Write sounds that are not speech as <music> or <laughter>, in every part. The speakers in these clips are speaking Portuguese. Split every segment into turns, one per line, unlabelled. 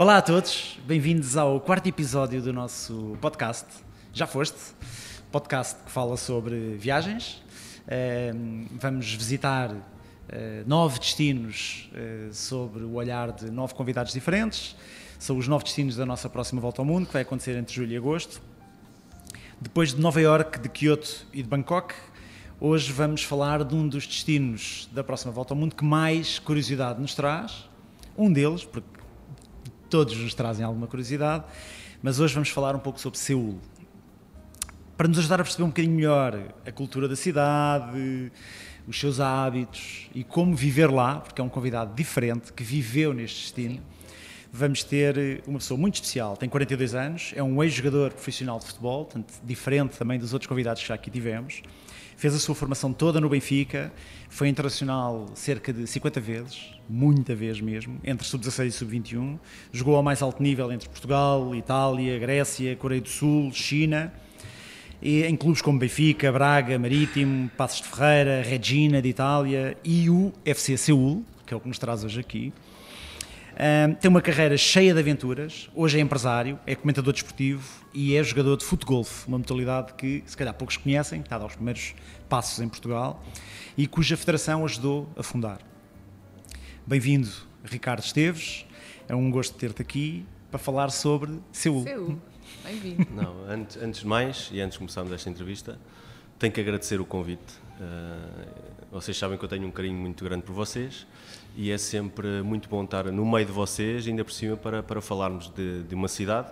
Olá a todos, bem-vindos ao quarto episódio do nosso podcast. Já foste? Podcast que fala sobre viagens. Eh, vamos visitar eh, nove destinos eh, sobre o olhar de nove convidados diferentes. São os nove destinos da nossa próxima volta ao mundo, que vai acontecer entre julho e agosto. Depois de Nova York, de Kyoto e de Bangkok, hoje vamos falar de um dos destinos da próxima volta ao mundo que mais curiosidade nos traz. Um deles, porque todos nos trazem alguma curiosidade, mas hoje vamos falar um pouco sobre Seul. Para nos ajudar a perceber um bocadinho melhor a cultura da cidade, os seus hábitos e como viver lá, porque é um convidado diferente que viveu neste destino. Vamos ter uma pessoa muito especial, tem 42 anos, é um ex-jogador profissional de futebol, portanto, diferente também dos outros convidados que já aqui tivemos. Fez a sua formação toda no Benfica, foi internacional cerca de 50 vezes, muita vez mesmo, entre sub-16 e sub-21. Jogou ao mais alto nível entre Portugal, Itália, Grécia, Coreia do Sul, China. E em clubes como Benfica, Braga, Marítimo, Passos de Ferreira, Regina de Itália e o FC Seul, que é o que nos traz hoje aqui. Um, tem uma carreira cheia de aventuras. Hoje é empresário, é comentador desportivo e é jogador de futebol, uma modalidade que se calhar poucos conhecem, está a dar os primeiros passos em Portugal e cuja federação ajudou a fundar. Bem-vindo, Ricardo Esteves. É um gosto ter-te aqui para falar sobre Seul.
Seul, bem-vindo. <laughs>
Não, antes, antes de mais e antes de começarmos esta entrevista, tenho que agradecer o convite. Uh, vocês sabem que eu tenho um carinho muito grande por vocês e é sempre muito bom estar no meio de vocês, ainda por cima, para, para falarmos de, de uma cidade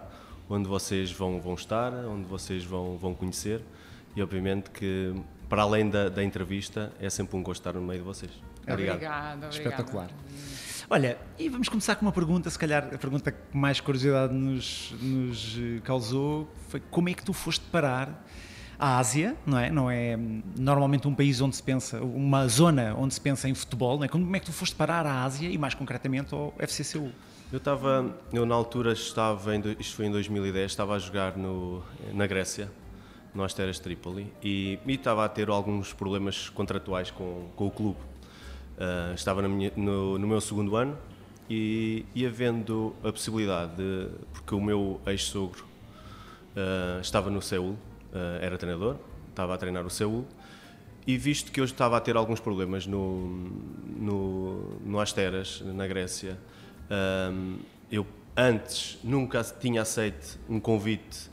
onde vocês vão, vão estar, onde vocês vão, vão conhecer e, obviamente, que para além da, da entrevista, é sempre um gosto estar no meio de vocês.
Obrigado. Obrigada,
Espetacular. Olha, e vamos começar com uma pergunta, se calhar a pergunta que mais curiosidade nos, nos causou foi como é que tu foste parar à Ásia, não é? Não é normalmente um país onde se pensa, uma zona onde se pensa em futebol, não é? Como é que tu foste parar à Ásia e mais concretamente ao FCCU?
Eu estava, eu na altura estava, em, isto foi em 2010, estava a jogar no, na Grécia, no Asteras Tripoli, e, e estava a ter alguns problemas contratuais com, com o clube. Uh, estava minha, no, no, meu segundo ano e, e havendo a possibilidade de, porque o meu ex-sogro uh, estava no Seul, era treinador, estava a treinar o Seul, e visto que eu estava a ter alguns problemas no, no, no Asteras, na Grécia, eu antes nunca tinha aceito um convite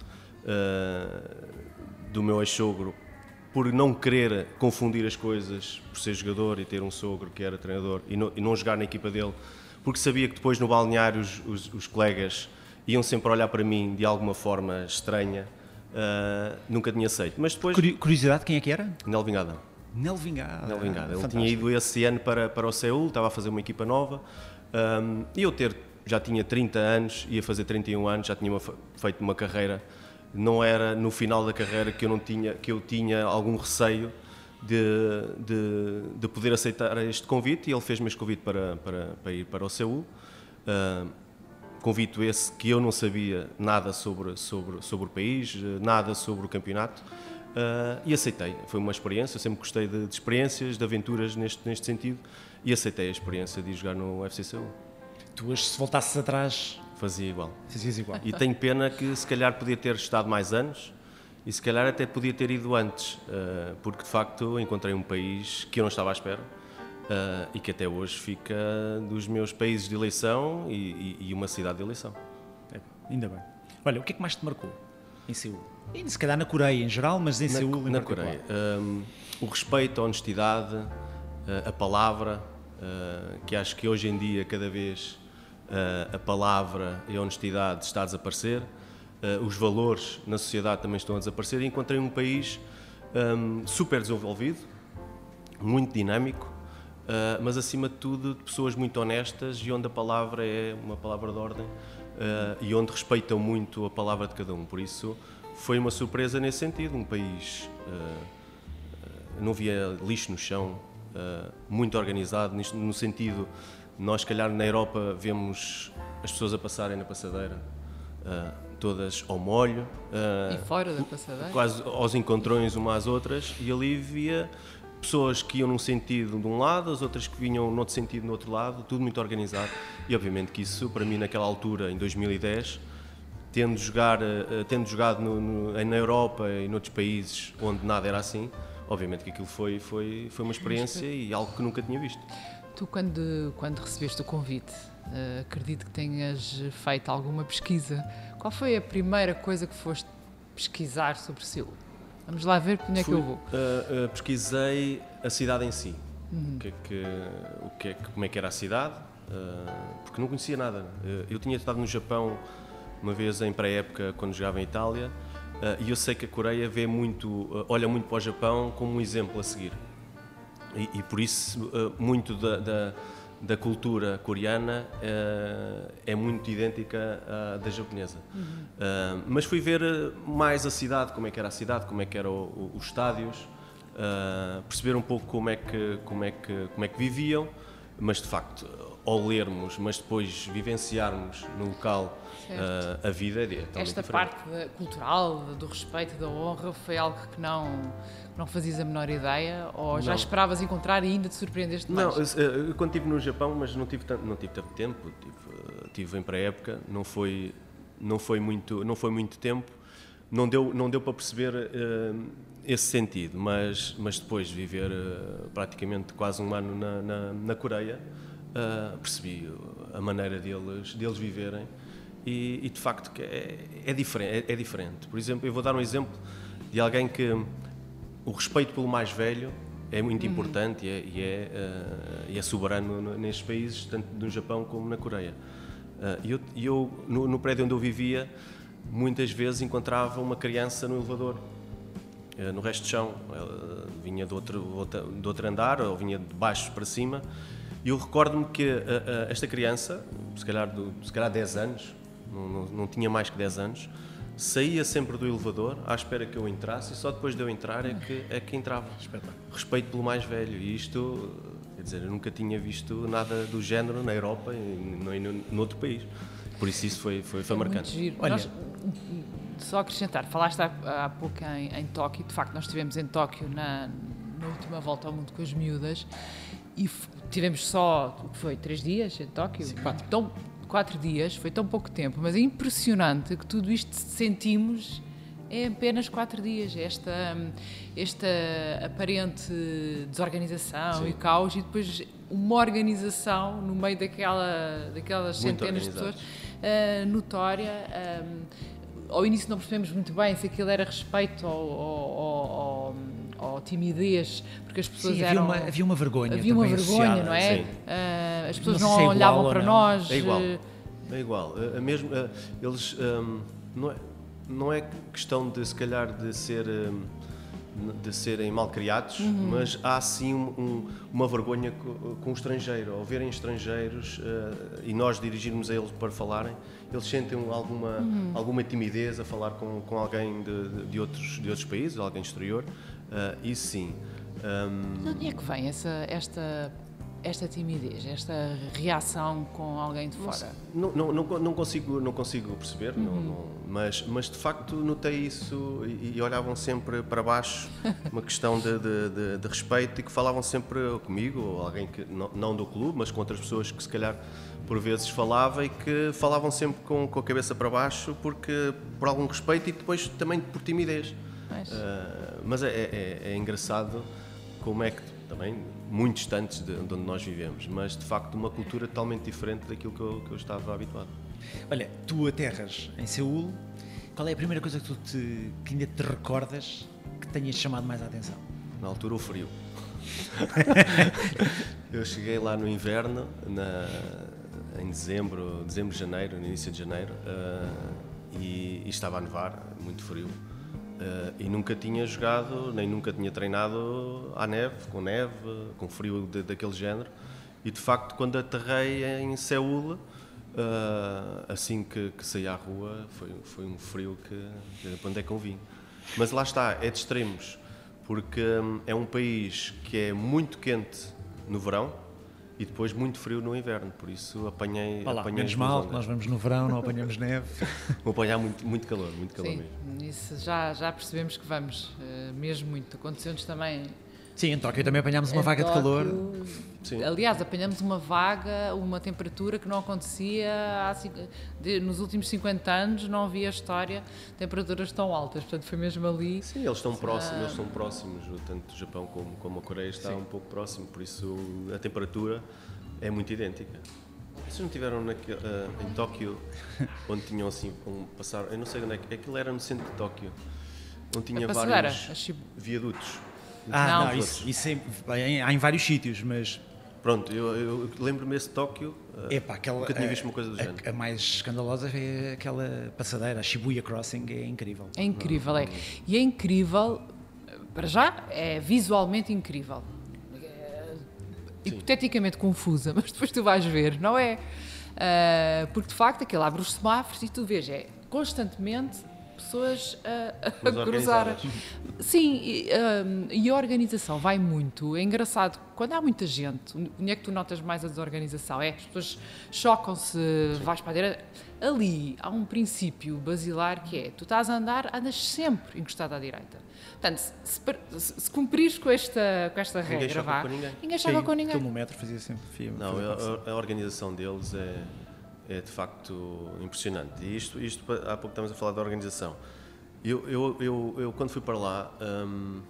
do meu ex-sogro por não querer confundir as coisas, por ser jogador e ter um sogro que era treinador e não, e não jogar na equipa dele, porque sabia que depois no balneário os, os, os colegas iam sempre olhar para mim de alguma forma estranha, uh, nunca tinha aceito. Mas depois...
Curiosidade, quem é que era?
Nelvingada.
Nelvingada.
Nelvingada. Ele tinha ido esse ano para, para o Seul, estava a fazer uma equipa nova, um, e eu ter, já tinha 30 anos, ia fazer 31 anos, já tinha uma, feito uma carreira não era no final da carreira que eu não tinha que eu tinha algum receio de, de, de poder aceitar este convite e ele fez-me este convite para, para, para ir para o Seul. Uh, convite esse que eu não sabia nada sobre, sobre, sobre o país, nada sobre o campeonato uh, e aceitei. Foi uma experiência, eu sempre gostei de, de, experiências, de aventuras neste, neste sentido e aceitei a experiência de jogar no UFC Seul.
Tu hoje, se voltasses atrás,
Fazia igual.
Fazias igual.
E tenho pena que se calhar podia ter estado mais anos e se calhar até podia ter ido antes, uh, porque de facto encontrei um país que eu não estava à espera uh, e que até hoje fica dos meus países de eleição e, e, e uma cidade de eleição.
É, ainda bem. Olha, o que é que mais te marcou em Seul? E se calhar na Coreia em geral, mas em
na,
Seul em
Na Coreia. Um, o respeito, a honestidade, uh, a palavra, que acho que hoje em dia cada vez uh, a palavra e a honestidade está a desaparecer, uh, os valores na sociedade também estão a desaparecer e encontrei um país um, super desenvolvido, muito dinâmico, uh, mas acima de tudo de pessoas muito honestas e onde a palavra é uma palavra de ordem e onde respeitam muito a palavra de cada um. Por isso foi uma surpresa nesse sentido, um país não via lixo no chão, muito organizado, no sentido nós, se calhar, na Europa vemos as pessoas a passarem na passadeira, uh, todas ao molho.
Uh, e fora da passadeira?
Quase aos encontrões umas às outras, e ali via pessoas que iam num sentido de um lado, as outras que vinham noutro sentido no outro lado, tudo muito organizado. E obviamente que isso, para mim, naquela altura, em 2010, tendo, jogar, uh, tendo jogado no, no, na Europa e noutros países onde nada era assim, obviamente que aquilo foi, foi, foi uma experiência e algo que nunca tinha visto.
Tu, quando, quando recebeste o convite, uh, acredito que tenhas feito alguma pesquisa. Qual foi a primeira coisa que foste pesquisar sobre Seul? Vamos lá ver para onde é que eu vou.
Uh, uh, pesquisei a cidade em si. Uhum. O que é que, o que é como é que era a cidade, porque não conhecia nada. eu tinha estado no Japão uma vez em pré-época, quando jogava em Itália, e eu sei que a Coreia vê muito, olha muito para o Japão como um exemplo a seguir. E, e por isso, muito da, da da cultura coreana uh, é muito idêntica à da japonesa. Uhum. Uh, mas fui ver mais a cidade, como é que era a cidade, como é que eram os estádios, uh, perceber um pouco como é que como é que como é que viviam, mas de facto ao lermos, mas depois vivenciarmos no local uh, a vida é
Esta
diferente.
parte cultural, do respeito, da honra, foi algo que não não fazias a menor ideia ou já não. esperavas encontrar e ainda te surpreendeste mais?
Não, eu, eu, quando estive no Japão, mas não tive tanto, não tive tanto tempo, tive, tive em pré-época, não foi não foi muito não foi muito tempo, não deu não deu para perceber uh, esse sentido, mas mas depois de viver uh, praticamente quase um ano na, na, na Coreia uh, percebi a maneira deles, deles viverem e, e de facto é, é, diferente, é, é, diferente. Por exemplo, eu vou dar um exemplo de alguém que o respeito pelo mais velho é muito uhum. importante e é, e é, uh, e é soberano nestes países, tanto no Japão como na Coreia. E uh, eu, eu no, no, prédio onde eu vivia, muitas vezes encontrava uma criança no elevador, uh, no resto do chão. Ela vinha de outro, de outro andar ou vinha de baixo para cima e eu recordo-me que esta criança, se calhar, do, se calhar 10 anos, não, não, não, tinha mais que 10 anos, saía sempre do elevador à espera que eu entrasse e só depois de eu entrar é que, é que entrava. Respeito pelo mais velho. E isto, quer dizer, eu nunca tinha visto nada do género na Europa e nem no, outro país. Por isso isso foi, foi, foi marcante.
Giro. Olha, nós, só acrescentar, falaste há, há pouco em, em Tóquio, de facto nós estivemos em Tóquio na, na última volta ao mundo com as miúdas e tivemos só, o que foi, três dias em Tóquio?
Sim, quatro.
Então, quatro dias, foi tão pouco tempo, mas é impressionante que tudo isto sentimos em apenas quatro dias. Esta, esta aparente desorganização Sim. e caos e depois uma organização no meio daquela, daquelas muito centenas de pessoas uh, notória. Um, ao início não percebemos muito bem se aquilo era respeito ou timidez, porque as pessoas
Sim,
havia
eram. Uma, havia uma vergonha.
Havia uma vergonha, não é? Uh, as pessoas não, não é olhavam para nós.
É igual. É igual. A, mesmo, eles. Um, não, é, não é questão de, se calhar, de ser. Um, de serem mal criados, uhum. mas há sim um, uma vergonha com, com, o estrangeiro. Ao verem estrangeiros uh, e nós dirigirmos a eles para falarem, eles sentem alguma, uhum. alguma timidez a falar com, com alguém de, de, outros, de outros países, alguém exterior. Uh, isso sim.
Um... De onde é que vem essa, esta, esta timidez, esta reação com alguém de fora?
Não, não, não, não consigo, não consigo perceber, uhum. não, não, mas, mas de facto notei isso e, e olhavam sempre para baixo, <laughs> uma questão de, de, de, de, respeito e que falavam sempre comigo, ou alguém que não, não do clube, mas com outras pessoas que se calhar por vezes falava e que falavam sempre com, com a cabeça para baixo porque por algum respeito e depois também por timidez. Mas, uh, mas é, é, é, engraçado como é que também muito distantes de, de, onde nós vivemos, mas de facto uma cultura totalmente diferente daquilo que eu, que eu estava habituado.
Olha, tu aterras em Seul, qual é a primeira coisa que tu te, que ainda te recordas que tenhas chamado mais a atenção?
Na altura o frio. <laughs> eu cheguei lá no inverno, na, em dezembro, dezembro, janeiro, no início de janeiro, uh, e, e, estava a nevar, muito frio. Uh, e nunca tinha jogado, nem nunca tinha treinado à neve, com neve, com frio de, daquele género. E de facto, quando aterrei em Seul, uh, assim que, que, saí à rua, foi, foi um frio que. Onde é que eu vim? Mas lá está, é de extremos, porque um, é um país que é muito quente no verão, e depois muito frio no inverno, por isso apanhei.
Olá,
apanhei
menos mal, nós vamos no verão, não apanhamos neve. <laughs>
Vou apanhar muito, muito calor, muito calor
Sim,
mesmo.
Isso já, já percebemos que vamos, uh, mesmo muito. Aconteceu-nos também
Sim, em Tóquio também apanhámos uma
Em
vaga de
Tóquio,
calor.
Sim.
Aliás, apanhamos uma vaga, uma temperatura que não acontecia há de- nos últimos 50 anos, não havia história de temperaturas tão altas. Portanto, foi mesmo ali.
Sim, eles estão próximos, eles estão próximos, tanto o Japão como, como a Coreia está um pouco próximo, por isso a temperatura é muito idêntica. Vocês não tiveram ah, em Tóquio, <laughs> onde tinham assim, um passar, eu não sei onde é que, aquilo era no centro de Tóquio, onde tinha vários viadutos.
Ah,
Não.
não, isso, isso é- em- há em vários sítios, mas
Pronto, eu, eu lembro-me esse Tóquio, ah,
epá, aquela,
nunca tinha
a-
visto uma coisa do
a-
género.
A, mais escandalosa é aquela passadeira, a Shibuya Crossing, é incrível.
É incrível, é. E é incrível, para já, é visualmente incrível. É hipoteticamente confusa, <laughs> mas depois tu vais ver, não é? Ah, porque de facto aquilo abre os semáforos e tu vês, é constantemente pessoas a, a cruzar. Sim, e, ah, e a organização vai muito. É engraçado, quando há muita gente, onde é que tu notas mais a desorganização? É, as pessoas chocam-se, vais para a direita. Ali há um princípio basilar que é: tu estás a andar, andas sempre encostado à direita. Portanto, se, se, se- cumprires com esta, com esta
Ninguém
regra,
choca
vá,
ninguém.
ninguém choca com ninguém.
quilómetro fazia sempre. fia-
Não,
fazia
a, a- a organização deles é, é de facto impressionante. E isto, isto, há pouco estamos a falar da organização. Eu, eu, eu, eu quando fui para lá, hum,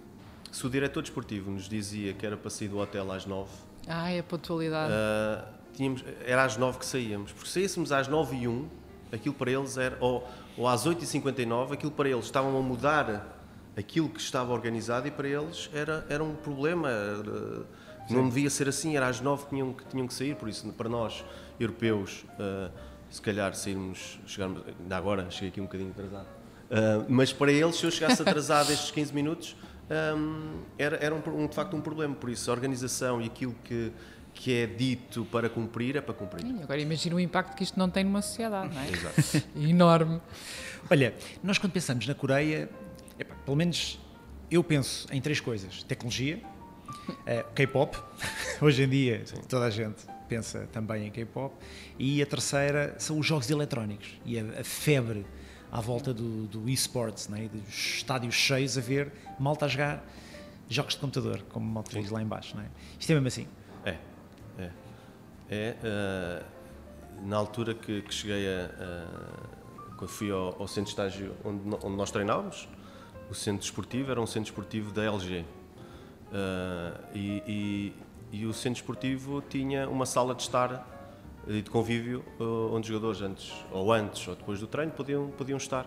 se o diretor desportivo nos dizia que era para sair do hotel às nove,
Ai, a pontualidade.
ah, tínhamos, era às nove que saíamos. Porque se saíssemos às nove e um, aquilo para eles era, ou, ou às oito e cinquenta e nove, aquilo para eles estavam a mudar aquilo que estava organizado e para eles era, era um problema. era- não devia ser assim, era às nove que tinham, que tinham que sair, por isso para nós, europeus, ah, se calhar sairmos, chegarmos, ainda agora cheguei aqui um bocadinho atrasado, Ah, mas para eles, se eu chegasse atrasado estes 15 minutos, hum, era, era um, um, de facto um problema, por isso a organização e aquilo que, que é dito para cumprir é para cumprir.
Sim, Agora imagina o impacto que isto não tem numa sociedade, não é?
Exato. <laughs>
Enorme.
Olha, nós quando pensamos na Coreia, epá, pelo menos eu penso em três coisas: tecnologia, eh, K-pop, <laughs> hoje em dia toda a gente pensa também em K-pop, e a terceira são os jogos eletrónicos e a, a febre à volta do, do e-sports, né? dos estádios cheios a ver malta a jogar jogos de computador, como malta diz lá em baixo. Não é? Isto é mesmo assim.
É, é. É, ah, na altura que, que cheguei a, a- Quando fui ao, ao centro de estágio onde, onde nós treinávamos, o centro desportivo era um centro desportivo da LG. Ah, e, e- e o centro desportivo tinha uma sala de estar e de convívio ah, onde os jogadores antes, ou antes ou depois do treino podiam, podiam estar.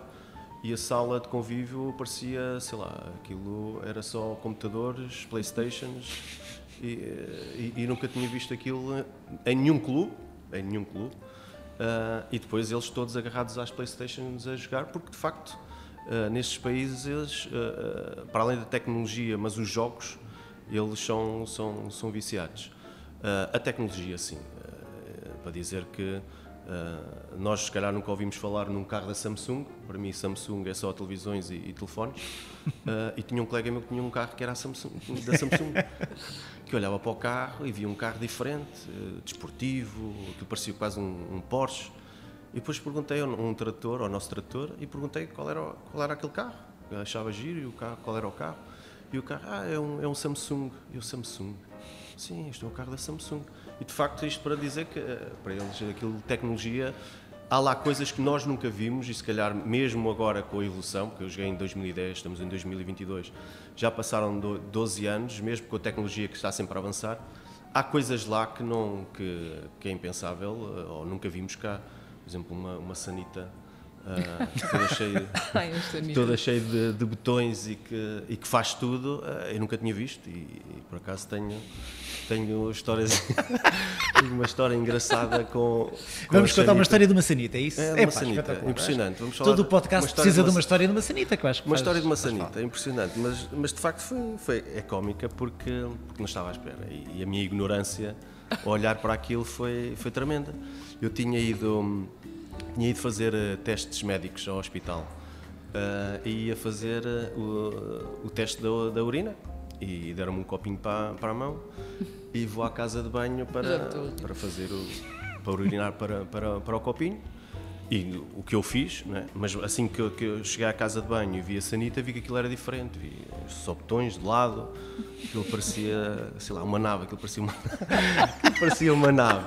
E a sala de convívio parecia, sei lá, aquilo era só computadores, Playstations e, e- nunca tinha visto aquilo em nenhum clube, em nenhum clube. Ah, e depois eles todos agarrados às Playstations a jogar, porque de facto nestes países, eles, para além da tecnologia, mas os jogos, eles são, são, são viciados. Ah, a tecnologia, sim, ah, para dizer que ah, nós se calhar nunca ouvimos falar num carro da Samsung, para mim Samsung é só televisões e, e telefones, Ah, <laughs> e tinha um colega meu que tinha um carro que era a Samsung, da Samsung, <laughs> que olhava para o carro e via um carro diferente, eh, desportivo, que parecia quase um, um Porsche, e depois perguntei a um um trator, ao nosso trator, e perguntei qual era, qual era aquele carro, eu achava giro, e o carro, qual era o carro, e o carro, ah, é um, é um Samsung, e o Samsung, sim, este é o carro da Samsung, e de facto isto para dizer que, eh, para eles, aquilo tecnologia, há lá coisas que nós nunca vimos e se calhar mesmo agora com a evolução, porque eu joguei em 2010, estamos em 2022, já passaram do- 12 anos, mesmo com a tecnologia que está sempre a avançar, há coisas lá que, não, que, que é impensável eh, ou nunca vimos cá. Por exemplo, uma, uma sanita ah, toda cheia, <laughs>
Ai,
toda cheia de, de botões e que, e que faz tudo, eh, eu nunca tinha visto e, e por acaso tenho, tenho histórias, <laughs> uma história engraçada com. com
Vamos contar uma história de uma sanita, é isso?
É,
Epá,
uma sanita, impressionante. Vamos falar
Todo o podcast
uma
precisa
de
de
uma-
uma história de uma sanita, que eu acho que
Uma
faz-
história de uma sanita, impressionante, mas, mas de facto foi, foi, é cómica porque, porque não estava à espera e, e a minha ignorância ao olhar para aquilo foi, foi tremenda. Eu tinha ido, hum, tinha ido fazer eh, testes médicos ao hospital. Eh, e ia fazer eh, o, o teste da, da urina. E deram-me um copinho para, para a mão. E vou à casa de banho para, para fazer o, para urinar para, para, para o copinho e o que eu fiz, né? mas assim que eu, que eu, cheguei à casa de banho e vi a sanita, vi que aquilo era diferente. Vi só botões de lado, aquilo parecia, sei lá, uma nave, aquilo parecia uma, <laughs> aquilo parecia uma nave.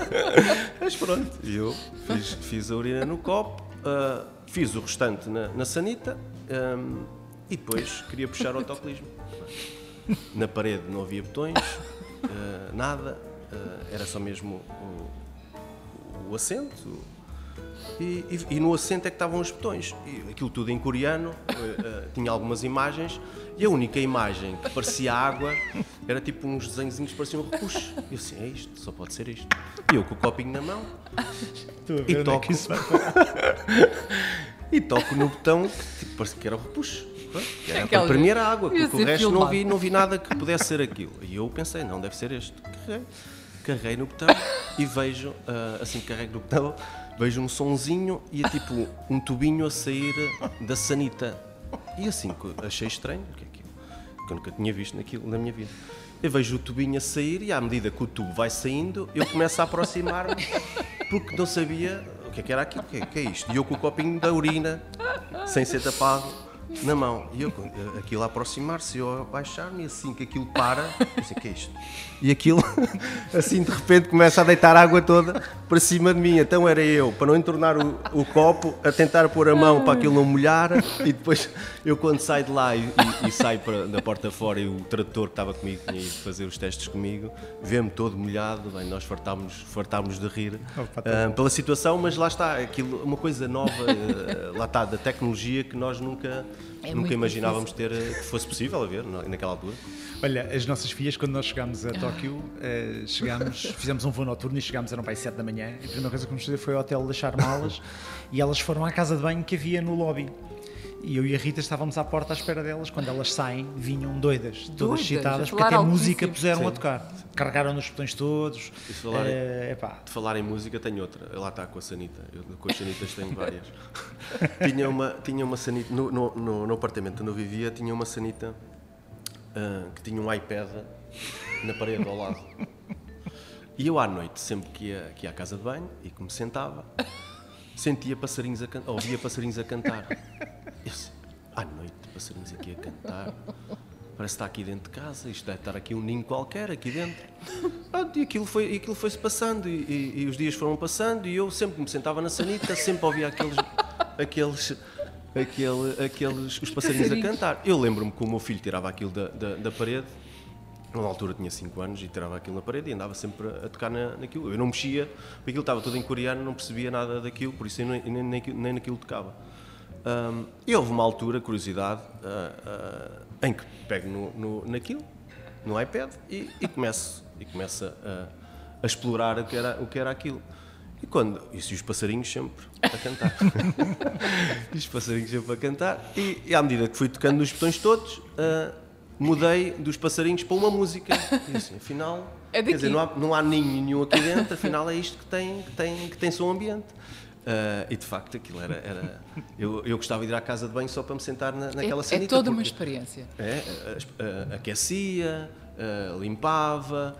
<laughs> mas pronto, eu fiz, fiz, a urina no copo, uh, fiz o restante na, na sanita um, e depois queria puxar o autocolismo. Na parede não havia botões, uh, nada, uh, era só mesmo o, o assento e, e, e, no assento é que estavam os botões. E aquilo tudo em coreano, uh, <laughs> uh, tinha algumas imagens, e a única imagem que parecia água era tipo uns desenhozinhos que pareciam repuxos. E eu assim, é isto, só pode ser isto. E eu com o copinho na mão. e é toco. <laughs> e toco no botão que tipo, parecia que era o repuxo. Era para, para mim era água, porque o resto não vi, não vi nada que pudesse ser aquilo. E eu pensei, não, deve ser este. Carreguei, carreguei no botão e vejo, uh, assim que carrego no botão, vejo um sonzinho e é tipo um tubinho a sair da sanita. E assim, achei estranho, o que é aquilo? Que eu nunca tinha visto naquilo na minha vida. Eu vejo o tubinho a sair e à medida que o tubo vai saindo, eu começo a aproximar-me porque não sabia o que é que era aquilo, o que, é, que é isto? E eu com o copinho da urina, sem ser tapado, na mão. E eu, aquilo a aproximar-se, eu a baixar-me, e assim que aquilo para, o que é isto? E aquilo, <laughs> assim de repente, começa a deitar água toda para cima de mim. Então era eu, para não entornar o, o copo, a tentar pôr a mão para aquilo não molhar, e depois eu, quando saio de lá e, e, e saio para, da porta fora, e o tradutor que estava comigo tinha ido fazer os testes comigo, vê-me todo molhado, bem, nós fartámos, fartámos de rir uh, pela situação, mas lá está, aquilo, uma coisa nova, uh, lá está, da tecnologia que nós nunca é Nunca imaginávamos ter eh, que fosse possível a ver naquela altura.
Olha, as nossas filhas, quando nós chegámos a Tóquio, uh, chegámos, <laughs> fizemos um voo noturno e chegámos, eram para as 7 da manhã. E a primeira coisa que nos fazer foi ao hotel deixar malas <laughs> e elas foram à casa de banho que havia no lobby. E eu e a Rita estávamos à porta à espera delas. Quando elas saem, vinham doidas, todas excitadas, porque até música puseram Sim. a tocar. Carregaram nos botões todos.
E de falar, é, de falar em música, tenho outra. Lá está com a Sanita. Eu com as Sanitas tenho várias. <laughs> tinha, uma, tinha uma Sanita, no, no, no, no apartamento onde eu vivia, tinha uma Sanita uh, que tinha um iPad na parede ao lado. E eu à noite, sempre que ia, que ia à casa de banho e que me sentava, sentia passarinhos a cantar, ouvia passarinhos a cantar. Eu disse, à noite, passarinhos aqui a cantar. Parece que está aqui dentro de casa, isto deve estar aqui um ninho qualquer, aqui dentro. e aquilo foi-se aquilo foi passando, e, e, e, os dias foram passando, e eu sempre me sentava na sanita, sempre ouvia aqueles, aqueles, aquele, aqueles os passarinhos a cantar. Eu lembro-me que o meu filho tirava aquilo da, da, da parede, na altura tinha 5 anos, e tirava aquilo na parede e andava sempre a tocar na, naquilo. Eu não mexia, porque aquilo estava tudo em coreano, não percebia nada daquilo, por isso eu nem, nem, nem naquilo tocava. Um, e houve uma altura, curiosidade, uh, uh, em que pego no, no, naquilo, no iPad, e, e começo, e começo a, a, explorar o que, era, o que era aquilo. E quando. Isso e os passarinhos sempre a cantar. <laughs> e os passarinhos sempre a cantar. E, e, à medida que fui tocando nos botões todos, uh, mudei dos passarinhos para uma música. E assim, afinal. É quer dizer, não há, não há ninho nenhum aqui dentro, afinal é isto que tem, que tem, que tem som ambiente. Uh, e de facto aquilo era. era eu, eu gostava de ir à casa de banho só para me sentar na, naquela é, sanita.
É toda uma experiência.
É, uh, aquecia, uh, limpava.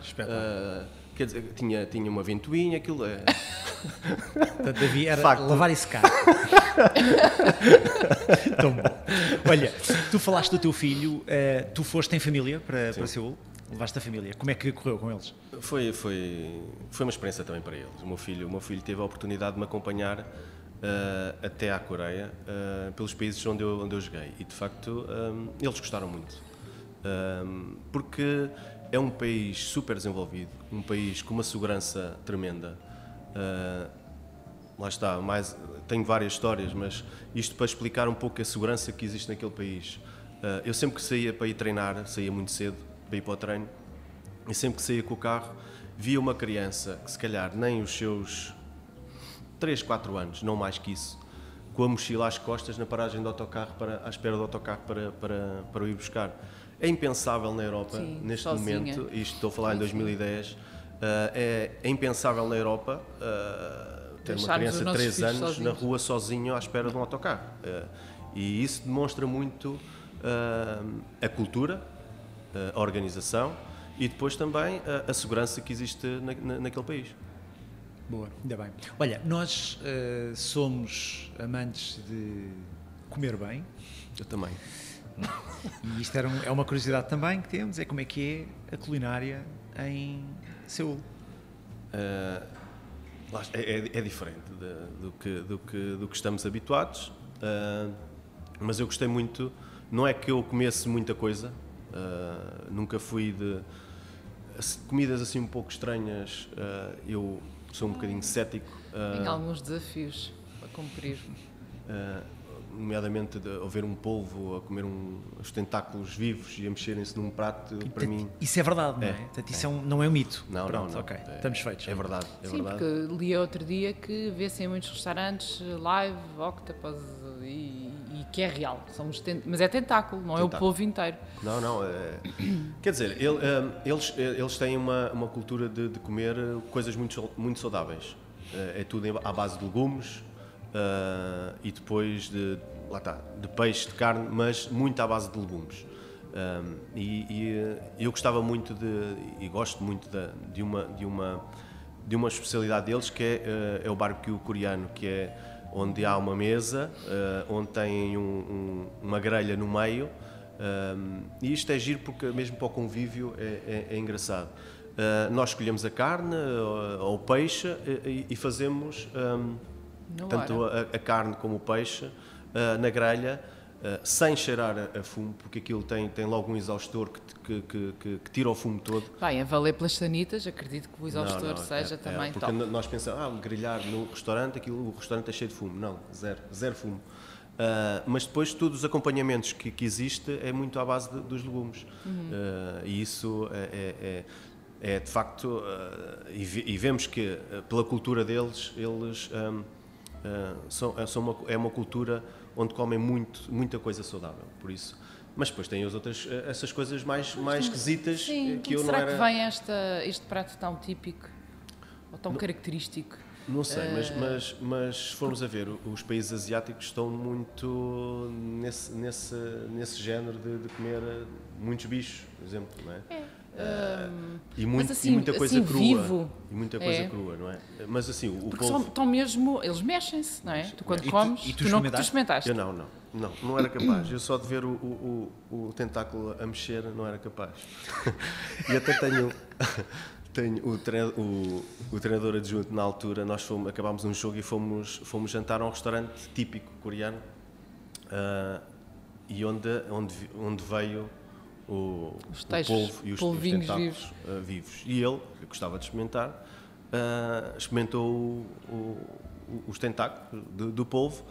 Quer dizer, tinha, tinha uma ventoinha, aquilo é. <laughs>
Portanto, havia era Facto. lavar e secar. <laughs> Tão bom. Olha, tu falaste do teu filho, tu foste em família para, para Seul? Levaste a família. Como é que correu com eles?
Foi, foi, foi uma experiência também para eles. O meu filho, o meu filho teve a oportunidade de me acompanhar uh, até à Coreia, uh, pelos países onde eu, onde eu joguei. E de facto, um, eh, eles gostaram muito. Um, porque é um país super desenvolvido, um país com uma segurança tremenda. Uh, lá está, mais, tenho várias histórias, mas isto para explicar um pouco a segurança que existe naquele país. eu sempre que saía para ir treinar, saía muito cedo, para ir para o treino, e sempre que saía com o carro, via uma criança que se calhar nem os seus 3, 4 anos, não mais que isso, com a mochila às costas na paragem do autocarro, para, à espera do autocarro para, para, para o ir buscar. É impensável na Europa, Sim, neste sozinha. momento, isto estou a falar em 2010, uh, é, é, impensável na Europa uh, ter uma criança de 3 anos sozinhos. na rua sozinho à espera de um autocarro. Uh, e isso demonstra muito a cultura, a organização e depois também a, a segurança que existe na, na, naquele país.
Boa, ainda bem. Olha, nós uh, somos amantes de comer bem.
Eu também.
E isto era um, é uma curiosidade também que temos, é como é que é a culinária em Seul.
Uh, é, é, é, diferente de, do, que, do, que, do que estamos habituados, uh, mas eu gostei muito. Não é que eu comesse muita coisa, uh, nunca fui de comidas assim um pouco estranhas. eu sou um bocadinho cético.
Tem alguns desafios para cumprir
nomeadamente de haver um polvo a comer um, os tentáculos vivos e a mexerem-se num prato, e, para mim...
Isso é verdade, não é? é? Portanto, isso é. um, não é um mito.
Não,
Pronto,
não, não.
ok,
é,
estamos feitos.
É verdade, é
Sim,
verdade.
porque li outro dia que vê-se em muitos restaurantes live, octopus e, e que é real. Somos tent... Mas é tentáculo, não tentáculo. é o polvo inteiro.
Não, não. É... Quer dizer, ele, eles, eles têm uma, uma cultura de, de comer coisas muito, muito saudáveis. É tudo à base de legumes, Uh, e depois de lá está, de peixe, de carne, mas muito à base de legumes. Um, e, e, eu gostava muito de, e gosto muito de, de, uma, de, uma, de uma especialidade deles que é, é o barbecue coreano, que é onde há uma mesa, uh, onde tem um, um, uma grelha no meio, um, e isto é giro porque mesmo para o convívio é, é, é engraçado. Uh, nós escolhemos a carne ou o peixe e, e fazemos tanto a, a, carne como o peixe na grelha, uh, sem cheirar a, a, fumo, porque aquilo tem, tem logo um exaustor que, que, que, que tira o fumo todo.
Vai, a valer pelas sanitas, acredito que o exaustor não, não, seja
é,
também
é, porque
top.
nós pensamos, ah, grelhar no restaurante, aquilo, o restaurante é cheio de fumo. Não, zero, zero fumo. Uh, mas depois todos os acompanhamentos que, que existe é muito à base de, dos legumes. Uhum. Uh, e isso é, é, é, é de facto, uh, e, e, vemos que pela cultura deles, eles um, são, são uma, é uma cultura onde comem muito, muita coisa saudável, por isso. Mas depois tem as outras, eh, essas coisas mais, mais esquisitas
Sim,
que eu
será
não era...
que vem esta, este prato tão típico ou tão
não,
característico?
Não sei, uh... mas, mas, mas se formos a ver, os países asiáticos estão muito nesse, nesse, nesse género de, de comer muitos bichos, por exemplo, não é?
é.
E, muito,
assim,
e, muita coisa
assim,
crua.
Vivo.
E muita coisa é. crua, não é? Mas assim, o
Porque
povo...
estão mesmo, eles mexem-se, não é? Tu quando
e
comes,
tu, e tu,
tu, não, tu experimentaste?
Eu não, não, não, não era capaz. Eu só de ver o, o, o, o tentáculo a mexer não era capaz. <laughs> e até tenho, <laughs> tenho o, treinador, o, o treinador adjunto na altura, nós fomos, acabámos um jogo e fomos, fomos jantar a um restaurante típico coreano uh, e onde, onde, onde veio o,
os tais
o polvo e os, os tentáculos
vivos.
Uh, vivos. E ele, que gostava de experimentar, uh, experimentou o, o, os tentáculos do, do polvo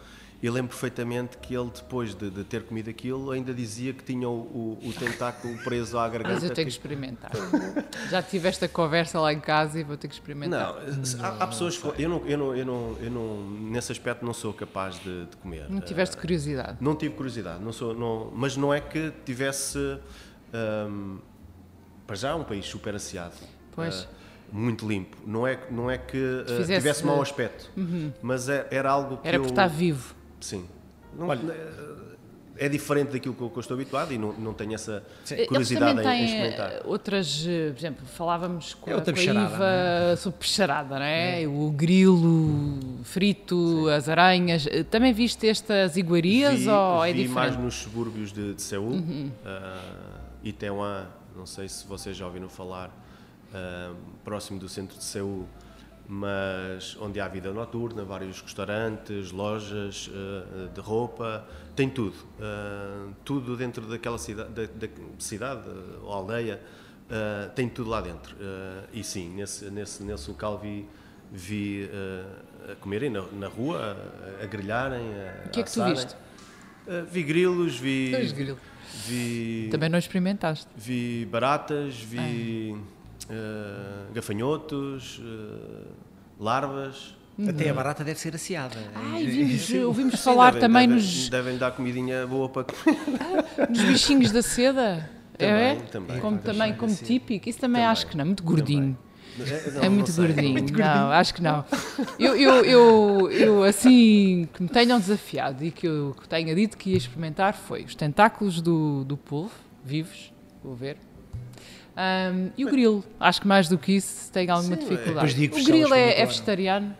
e lembro perfeitamente que ele, depois de, de, ter comido aquilo, ainda dizia que tinha o, o, o tentáculo preso à garganta.
Mas eu tenho que experimentar. Já tive esta conversa lá em casa e vou ter que experimentar.
Não, há, há pessoas que. Eu, não, eu, não, eu, não, eu não, nesse aspecto, não sou capaz de, de comer.
Não tiveste curiosidade?
Não tive curiosidade, não sou, não, mas não é que tivesse. Um, para já, um país super asseado.
Pois. Uh,
muito limpo. Não é, não é que uh, tivesse mau aspecto,
uhum.
mas é, era algo que.
Era
eu...
por estar vivo.
Sim. Não, Olha, é diferente daquilo que eu, estou habituado e não, não tenho essa curiosidade em, em, experimentar.
Eh, outras, por exemplo, falávamos com,
é
a, com a
Iva
né? sobre peixarada, não é? é? O grilo frito, Sim. as aranhas. Também viste estas iguarias
vi,
ou é
vi
diferente?
mais nos subúrbios de, de Seul, uhum. uh, Itaewon, não sei se vocês já ouviram falar, uh, próximo do centro de Seul, mas onde há vida noturna, vários restaurantes, lojas uh, de roupa, tem tudo. Uh, tudo dentro daquela cidade, da, da cidade ou aldeia, uh, tem tudo lá dentro. e sim, nesse, nesse, nesse local vi, vi a comerem na, na rua, a, a grelharem, a
O que é que tu viste?
vi grilos, vi... Vi
Também não experimentaste?
Vi baratas, vi... Ah uh, gafanhotos, uh, larvas.
Até a barata deve ser asseada.
Ai, vimos, ouvimos falar
devem,
também
devem,
nos.
Devem dar comidinha boa para comer.
nos bichinhos da seda.
Também, <laughs>
é?
também.
Como, também, como típico. Isso também,
também,
acho que não, muito gordinho.
Não,
é muito
não
gordinho.
muito
não,
gordinho.
acho que não. Eu, eu, eu, eu, assim, que me tenham desafiado e que eu que tenha dito que ia experimentar foi os tentáculos do, do polvo, vivos, vou ver, Um, e o grilo? Acho que mais do que isso tem alguma
Sim, é.
dificuldade.
Digo
o grilo é, é vegetariano?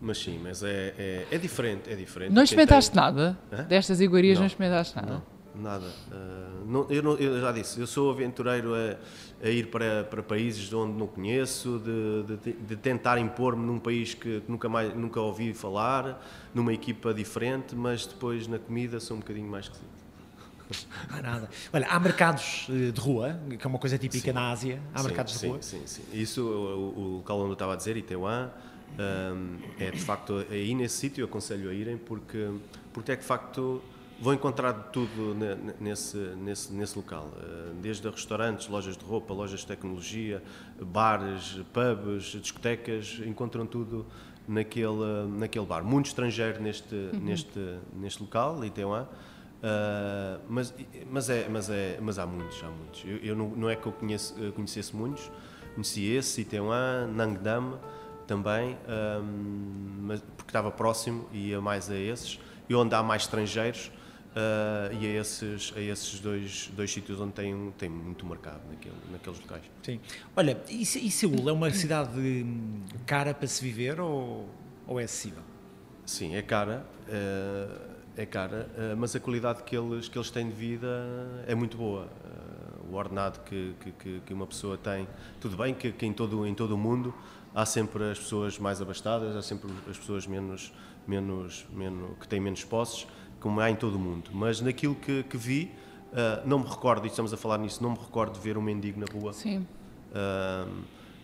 Mas sim, mas é, é, é diferente, é diferente.
Não experimentaste
tem-
nada?
Hã?
Destas iguarias não,
Não.
experimentaste nada?
Não, nada. Ah, não- eu, não- eu já disse, eu sou aventureiro a, a ir para, para países de onde não conheço, de, de- de tentar impor-me num país que nunca, mais, nunca ouvi falar, numa equipa diferente, mas depois na comida sou um bocadinho mais esquisito.
Não há nada. Olha, há mercados eh, de rua, que é uma coisa típica
Sim.
na Ásia. Há
sim,
mercados de
sim,
rua.
Sim, sim. Isso, o, o local onde eu estava a dizer, Itaewã, hum, é de facto aí nesse sítio, eu aconselho a irem, porque, porque é que de facto vão encontrar tudo ne- ne- nesse, nesse, nesse local. Uh, Desde restaurantes, lojas de roupa, lojas de tecnologia, bares, pubs, discotecas, encontram tudo naquele, naquele bar. Muito estrangeiro neste, neste, neste local, Itaewã. Uh, mas, mas, é, mas, é, mas há muitos, há muitos. Eu, eu não, não é que eu conheço, eu conhecesse muitos, conheci esse, Itaewã, Nangdam também, um, mas, porque estava próximo e ia mais a esses, e onde há mais estrangeiros, uh, e a esses, a esses dois, dois sítios onde tem, tem muito mercado naquele, naqueles locais.
Sim. Olha, e, e Seul é uma cidade hum, cara para se viver ou, ou é acessível?
Sim, é cara, eh, é cara, eh, mas a qualidade que eles, que eles têm de vida é muito boa. Eh, O ordenado que, que- que, uma pessoa tem, tudo bem que, que em, todo, em todo o mundo há sempre as pessoas mais abastadas, há sempre as pessoas menos, menos, menos, que têm menos posses, como há em todo o mundo. Mas naquilo que, que vi, eh, não me recordo, e estamos a falar nisso, não me recordo de ver um mendigo na rua.
Sim.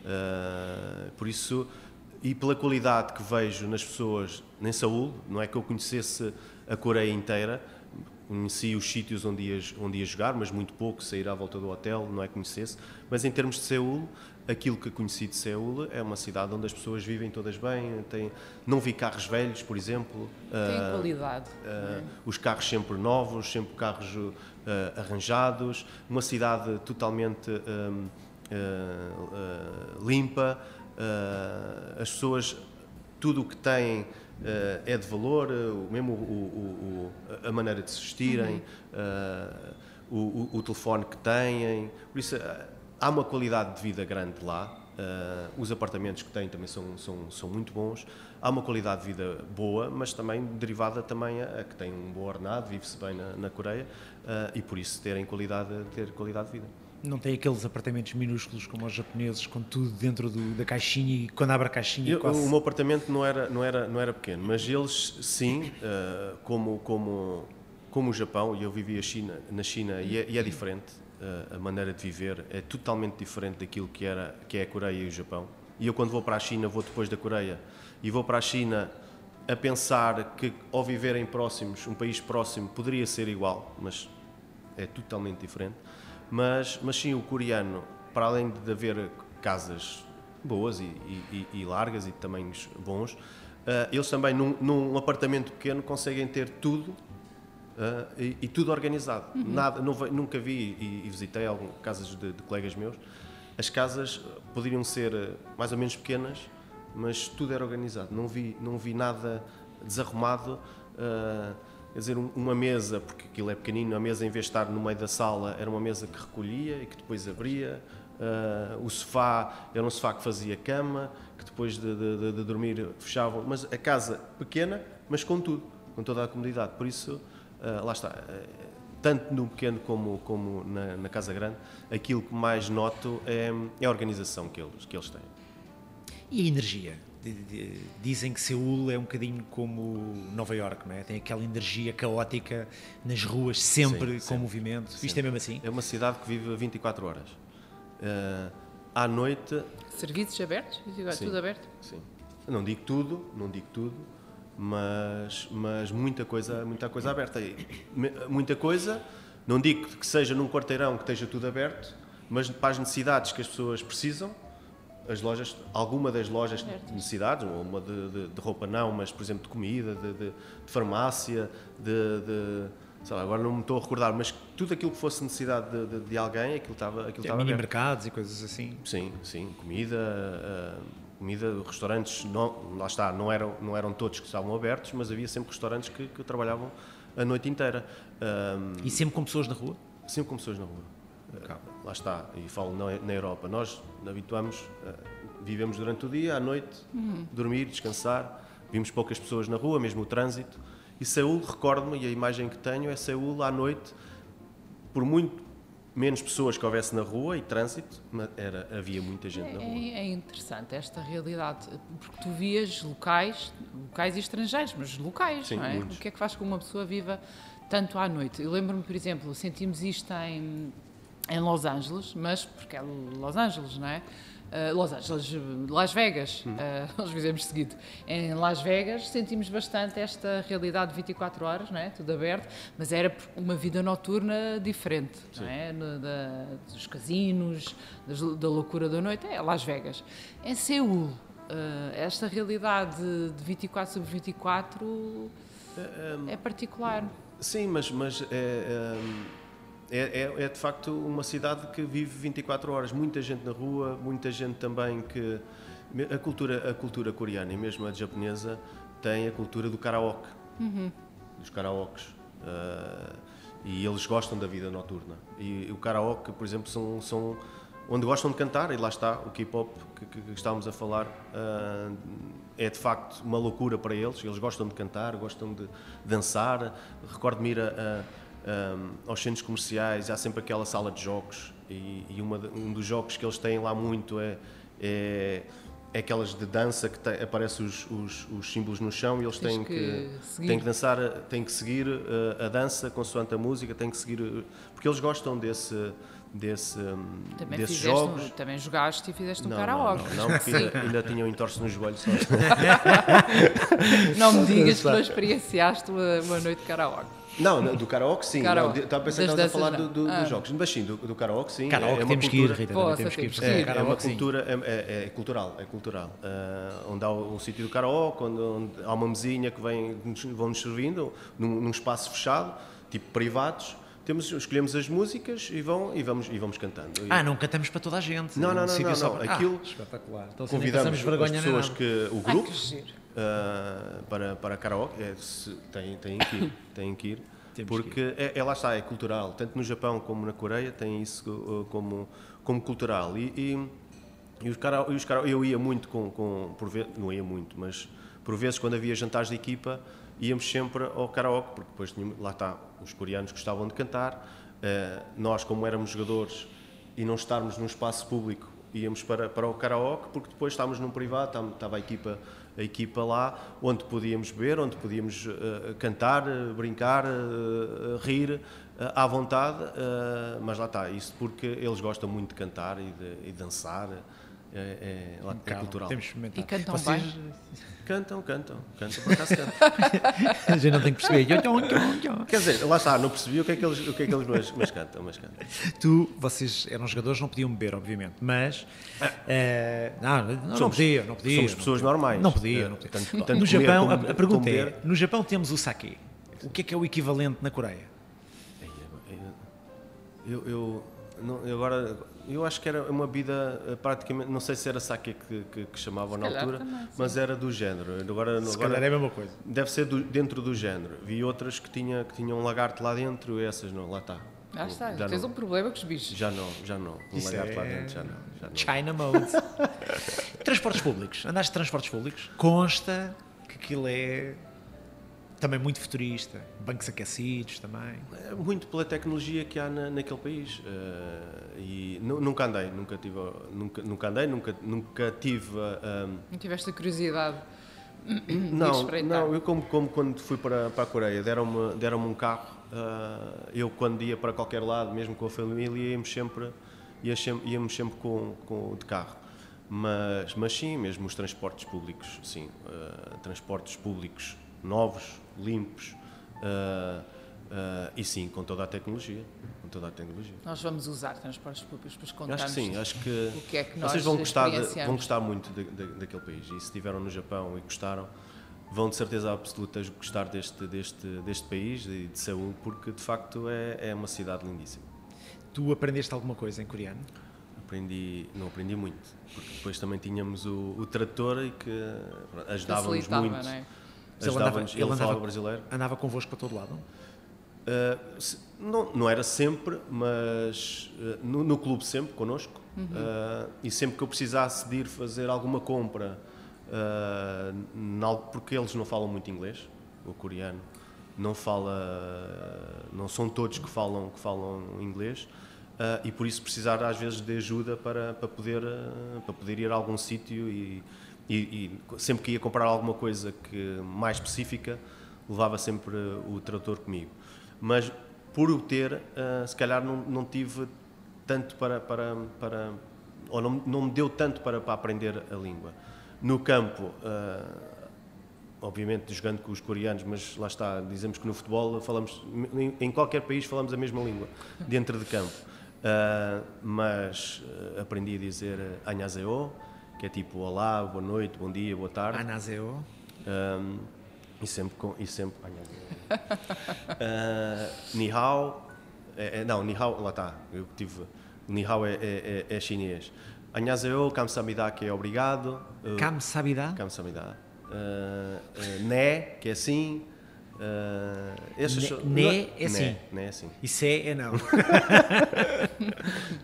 Ah, por isso, e pela qualidade que vejo nas pessoas em Saúl, não é que eu conhecesse a Coreia inteira, conheci os sítios onde ia, onde ia jogar, mas muito pouco, sair à volta do hotel, não é conhecesse, mas em termos de Seul, aquilo que conheci de Seul é uma cidade onde as pessoas vivem todas bem, tem, não vi carros velhos, por exemplo,
Tem
ah,
qualidade.
Uh, os carros sempre novos, sempre carros uh, arranjados, uma cidade totalmente um, uh, uh, limpa, uh, as pessoas, tudo o que têm uh, é de valor, uh, mesmo o- o- o- a maneira de se vestirem, uh, o, telefone que têm, por isso há uma qualidade de vida grande lá. Os apartamentos que têm também são, são, são muito bons. Há uma qualidade de vida boa, mas também derivada também a, a que tem um bom ordenado, vive-se bem na, na Coreia e por isso terem qualidade, ter qualidade de vida.
Não tem aqueles apartamentos minúsculos como os japoneses, com tudo dentro do- da caixinha e quando abre a caixinha
Eu-
quase...
o meu apartamento não era, não era, não era pequeno, mas eles sim, uh, como, como, como o Japão, e eu vivi China, na China e é, e é diferente, uh, a maneira de viver é totalmente diferente daquilo que, era, que é a Coreia e o Japão. E eu quando vou para a China, vou depois da Coreia, e vou para a China a pensar que ao viverem próximos, um país próximo poderia ser igual, mas é totalmente diferente. Mas, mas sim, o coreano, para além de haver casas boas e, e- e- largas e de tamanhos bons, ah, eles também, num, num apartamento pequeno, conseguem ter tudo ah, e, e tudo organizado. Nada, não nunca vi e, visitei algumas casas de, de colegas meus. As casas poderiam ser ah, mais ou menos pequenas, mas tudo era organizado. Não vi, não vi nada desarrumado. ah, quer dizer, um- uma mesa, porque aquilo é pequenino, a mesa em vez de estar no meio da sala, era uma mesa que recolhia e que depois abria. Ah, o sofá era um sofá que fazia cama, que depois de, de- de- dormir fechavam. Mas a casa pequena, mas com tudo, com toda a comodidade. Por isso, ah, lá está. ah, tanto no pequeno como, como na, na casa grande, aquilo que mais noto é, é a organização que eles, que eles têm.
E a energia? Dizem que Seul é um bocadinho como Nova York, não é? Tem aquela energia caótica nas ruas, sempre
Sim,
com
sim.
movimento. Isto
Sim.
é mesmo assim?
É uma cidade que vive 24 horas. Ah, à noite,
Serviços abertos?
Sim.
Tudo aberto?
sim. Não digo tudo, não digo tudo, mas, mas muita coisa, muita coisa aberta. E Muita coisa, não digo que seja num quarteirão que esteja tudo aberto, mas para as necessidades que as pessoas precisam, as lojas, alguma das lojas de necessidades, ou uma de, de- de roupa não, mas por exemplo de comida, de, de- de farmácia, de, de- sei lá, agora não me estou a recordar, mas tudo aquilo que fosse necessidade de, de- de alguém, aquilo estava, aquilo estava
Mini mercados e coisas assim.
Sim, sim, comida, ah, comida, restaurantes, não, lá está, não eram, não eram todos que estavam abertos, mas havia sempre restaurantes que, que trabalhavam a noite inteira. Ah,
E sempre com pessoas na rua?
sempre com pessoas na rua. Uh, lá está, e falo na, na Europa. Nós habituamos, uh, vivemos durante o dia, à noite, uhum. dormir, descansar. Vimos poucas pessoas na rua, mesmo o trânsito. E Seul, recordo-me, e a imagem que tenho é Seul à noite, por muito menos pessoas que houvesse na rua e trânsito, era, havia muita gente
é,
na rua.
É, interessante esta realidade, porque tu vias locais, locais e estrangeiros, mas locais,
Sim,
não é?
Muitos.
O que é que faz com que uma pessoa viva tanto à noite? Eu lembro-me, por exemplo, sentimos isto em, em Los Angeles, mas porque é Los Angeles, não é? Uh, Los Angeles, Las Vegas, uh, <laughs> nós fizemos seguido. Em Las Vegas sentimos bastante esta realidade de 24 horas, não é? tudo aberto, mas era uma vida noturna diferente, não é? No, da, dos casinos, das, da loucura da noite, é Las Vegas. Em Seul, uh, esta realidade de 24 sobre 24 um, é particular.
Sim, mas, mas é, um é, é, é, de facto uma cidade que vive 24 horas, muita gente na rua, muita gente também que a cultura a cultura coreana e mesmo a japonesa tem a cultura do karaoke, uhum. dos karaokes. Uh, e eles gostam da vida noturna. E o karaoke, por exemplo, são, são onde gostam de cantar, e lá está o K-pop que, que, que, estávamos a falar, uh, é de facto uma loucura para eles. Eles gostam de cantar, gostam de dançar. Recordo-me ir a, a um, aos centros comerciais há sempre aquela sala de jogos e, e uma, um dos jogos que eles têm lá muito é, é, é aquelas de dança que tem, aparecem os, os, os, símbolos no chão e eles têm que, que têm que dançar, têm que seguir uh, a dança consoante a música, têm que seguir porque eles gostam desse desse,
também
desses
fizeste,
jogos.
Também jogaste e fizeste um
não,
karaoke.
Não, não, não porque <laughs> ainda, ainda tinham entorse no joelho só. <laughs>
não me digas que não experienciaste uma, uma noite de karaoke.
Não, do karaoke sim. Karaoke. Não, estava pensando que estava a falar do, do, ah. dos jogos. Mas sim, do, do karaoke sim.
Karaoke
é, é
temos
cultura,
que ir, Rita,
Poxa,
temos que ir.
É,
é, uma cultura, é, é, é, cultural, é cultural. Uh, onde há um sítio do karaoke, onde, onde, há uma mesinha que vem, vão-nos servindo, num, num espaço fechado, tipo privados, temos, escolhemos as músicas e, vão, e, vamos, e vamos cantando.
Ah, não cantamos para toda a gente.
Não, não, não. não, não.
Para...
Aquilo,
ah, espetacular. Então,
convidamos vergonha as pessoas que o grupo
uh,
para, para karaoke é, se, têm, têm que ir. <laughs> Têm que ir porque é, é, lá está, é cultural. Tanto no Japão como na Coreia tem isso uh, como, como cultural. E, e, e os cara, e os cara, eu ia muito com, com por vezes, não ia muito, mas por vezes quando havia jantares de equipa íamos sempre ao karaoke, porque depois lá está, os coreanos gostavam de cantar, uh, nós como éramos jogadores e não estarmos num espaço público íamos para, para o karaoke, porque depois estávamos num privado, estava a equipa a equipa lá, onde podíamos beber, onde podíamos uh, cantar, brincar, uh, rir à vontade, mas lá está, isso porque eles gostam muito de cantar e de e dançar. É, é, é, cultural.
Temos
e cantam Vocês... bem?
Cantam, cantam, cantam, por acaso cantam. <laughs>
a gente não tem que perceber.
Quer dizer, lá está, não percebi o que é que eles, o que é que eles mas, mas cantam, mas cantam.
Tu, vocês eram jogadores, não podiam beber, obviamente, mas. Uh, não, não, não podiam, não podiam.
Somos pessoas normais.
Não podiam, não podiam. Tanto, tanto no Japão, como, a, pergunta é: no Japão temos o sake. O que é que é o equivalente na Coreia?
Eu, eu, eu agora eu acho que era uma bebida eh, praticamente, não sei se era saque que, que, que chamavam na altura, também, mas era do género. Agora,
se
agora
calhar é a mesma coisa.
Deve ser do, dentro do género. Vi outras que, tinha, que tinham um lagarto lá dentro e essas não, lá está.
Ah, está, já tens não. um problema com os bichos.
Já não, já não. Um Isso lagarto é... lá dentro, já não. Já não.
China mode. <laughs> transportes públicos. Andaste de transportes públicos? Consta que aquilo é também muito futurista, bancos aquecidos também.
É muito pela tecnologia que há na, naquele país. Uh, e nunca andei, nunca tive, nunca, nunca andei, nunca, nunca tive. Uh,
não tiveste a curiosidade?
Não, não, eu como, como quando fui para, para a Coreia, deram-me deram um carro, uh, eu quando ia para qualquer lado, mesmo com a família, íamos sempre, íamos sempre, íamos sempre com, com, de carro. Mas, mas sim, mesmo os transportes públicos, sim, uh, transportes públicos novos, limpos uh, uh, e sim, com toda a tecnologia. Com toda a tecnologia.
Nós vamos usar transportes públicos para contar
Acho que sim, acho que,
o que é que nós
vocês vão gostar, de, vão gostar muito de, de, daquele país e se estiveram no Japão e gostaram, vão de certeza absoluta gostar deste, deste, deste país e de Seul, porque de facto é, é uma cidade lindíssima.
Tu aprendeste alguma coisa em coreano?
Aprendi, não aprendi muito, porque depois também tínhamos o, o trator e que ajudava-nos muito. Não é?
Ele andava, ele andava, brasileiro. andava convosco para todo lado?
Uh, se, não, não era sempre, mas uh, no, no, clube sempre, connosco. Uhum. Uh, e sempre que eu precisasse de ir fazer alguma compra, porque eles não falam muito inglês, o coreano não fala, não são todos que falam, que falam inglês. e por isso precisar às vezes de ajuda para, para, poder, para poder ir a algum sítio e, e, e, sempre que ia comprar alguma coisa que mais específica levava sempre o tradutor comigo mas por o ter, uh, se calhar não, não tive tanto para, para, para ou não, não me deu tanto para, para aprender a língua. No campo, uh, obviamente jogando com os coreanos, mas lá está, dizemos que no futebol falamos, em qualquer país falamos a mesma língua, dentro de campo. Uh, mas aprendi a dizer Annyeonghaseyo, que é tipo olá, boa noite, bom dia, boa tarde.
Annyeonghaseyo.
Um, e sempre com. E sempre, uh, <laughs> Nihao. É, é, não, Nihao, lá está. Eu tive. Nihao é, é, é, é chinês. Annyeonghaseyo, Kamsamida, que é obrigado.
Uh, Kamsamida?
Kamsamida. Uh, uh, né, que é assim. Uh,
né, é assim.
Né, né é assim.
E sé é não. <laughs>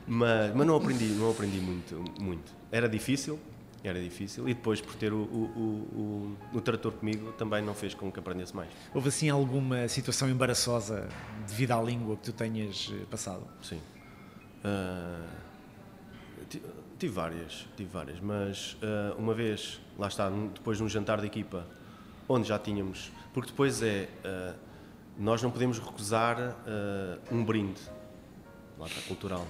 mas, mas não aprendi, não aprendi muito, muito. Era difícil, era difícil e depois por ter o, o, o, o, trator comigo também não fez com que aprendesse mais.
Houve assim alguma situação embaraçosa devido à língua que tu tenhas eh, passado?
Sim. Uh, tive várias, tive várias, mas uh, uma vez, lá está, depois de um jantar de equipa, onde já tínhamos, porque depois é, uh, nós não podemos recusar um brinde, lá está, cultural.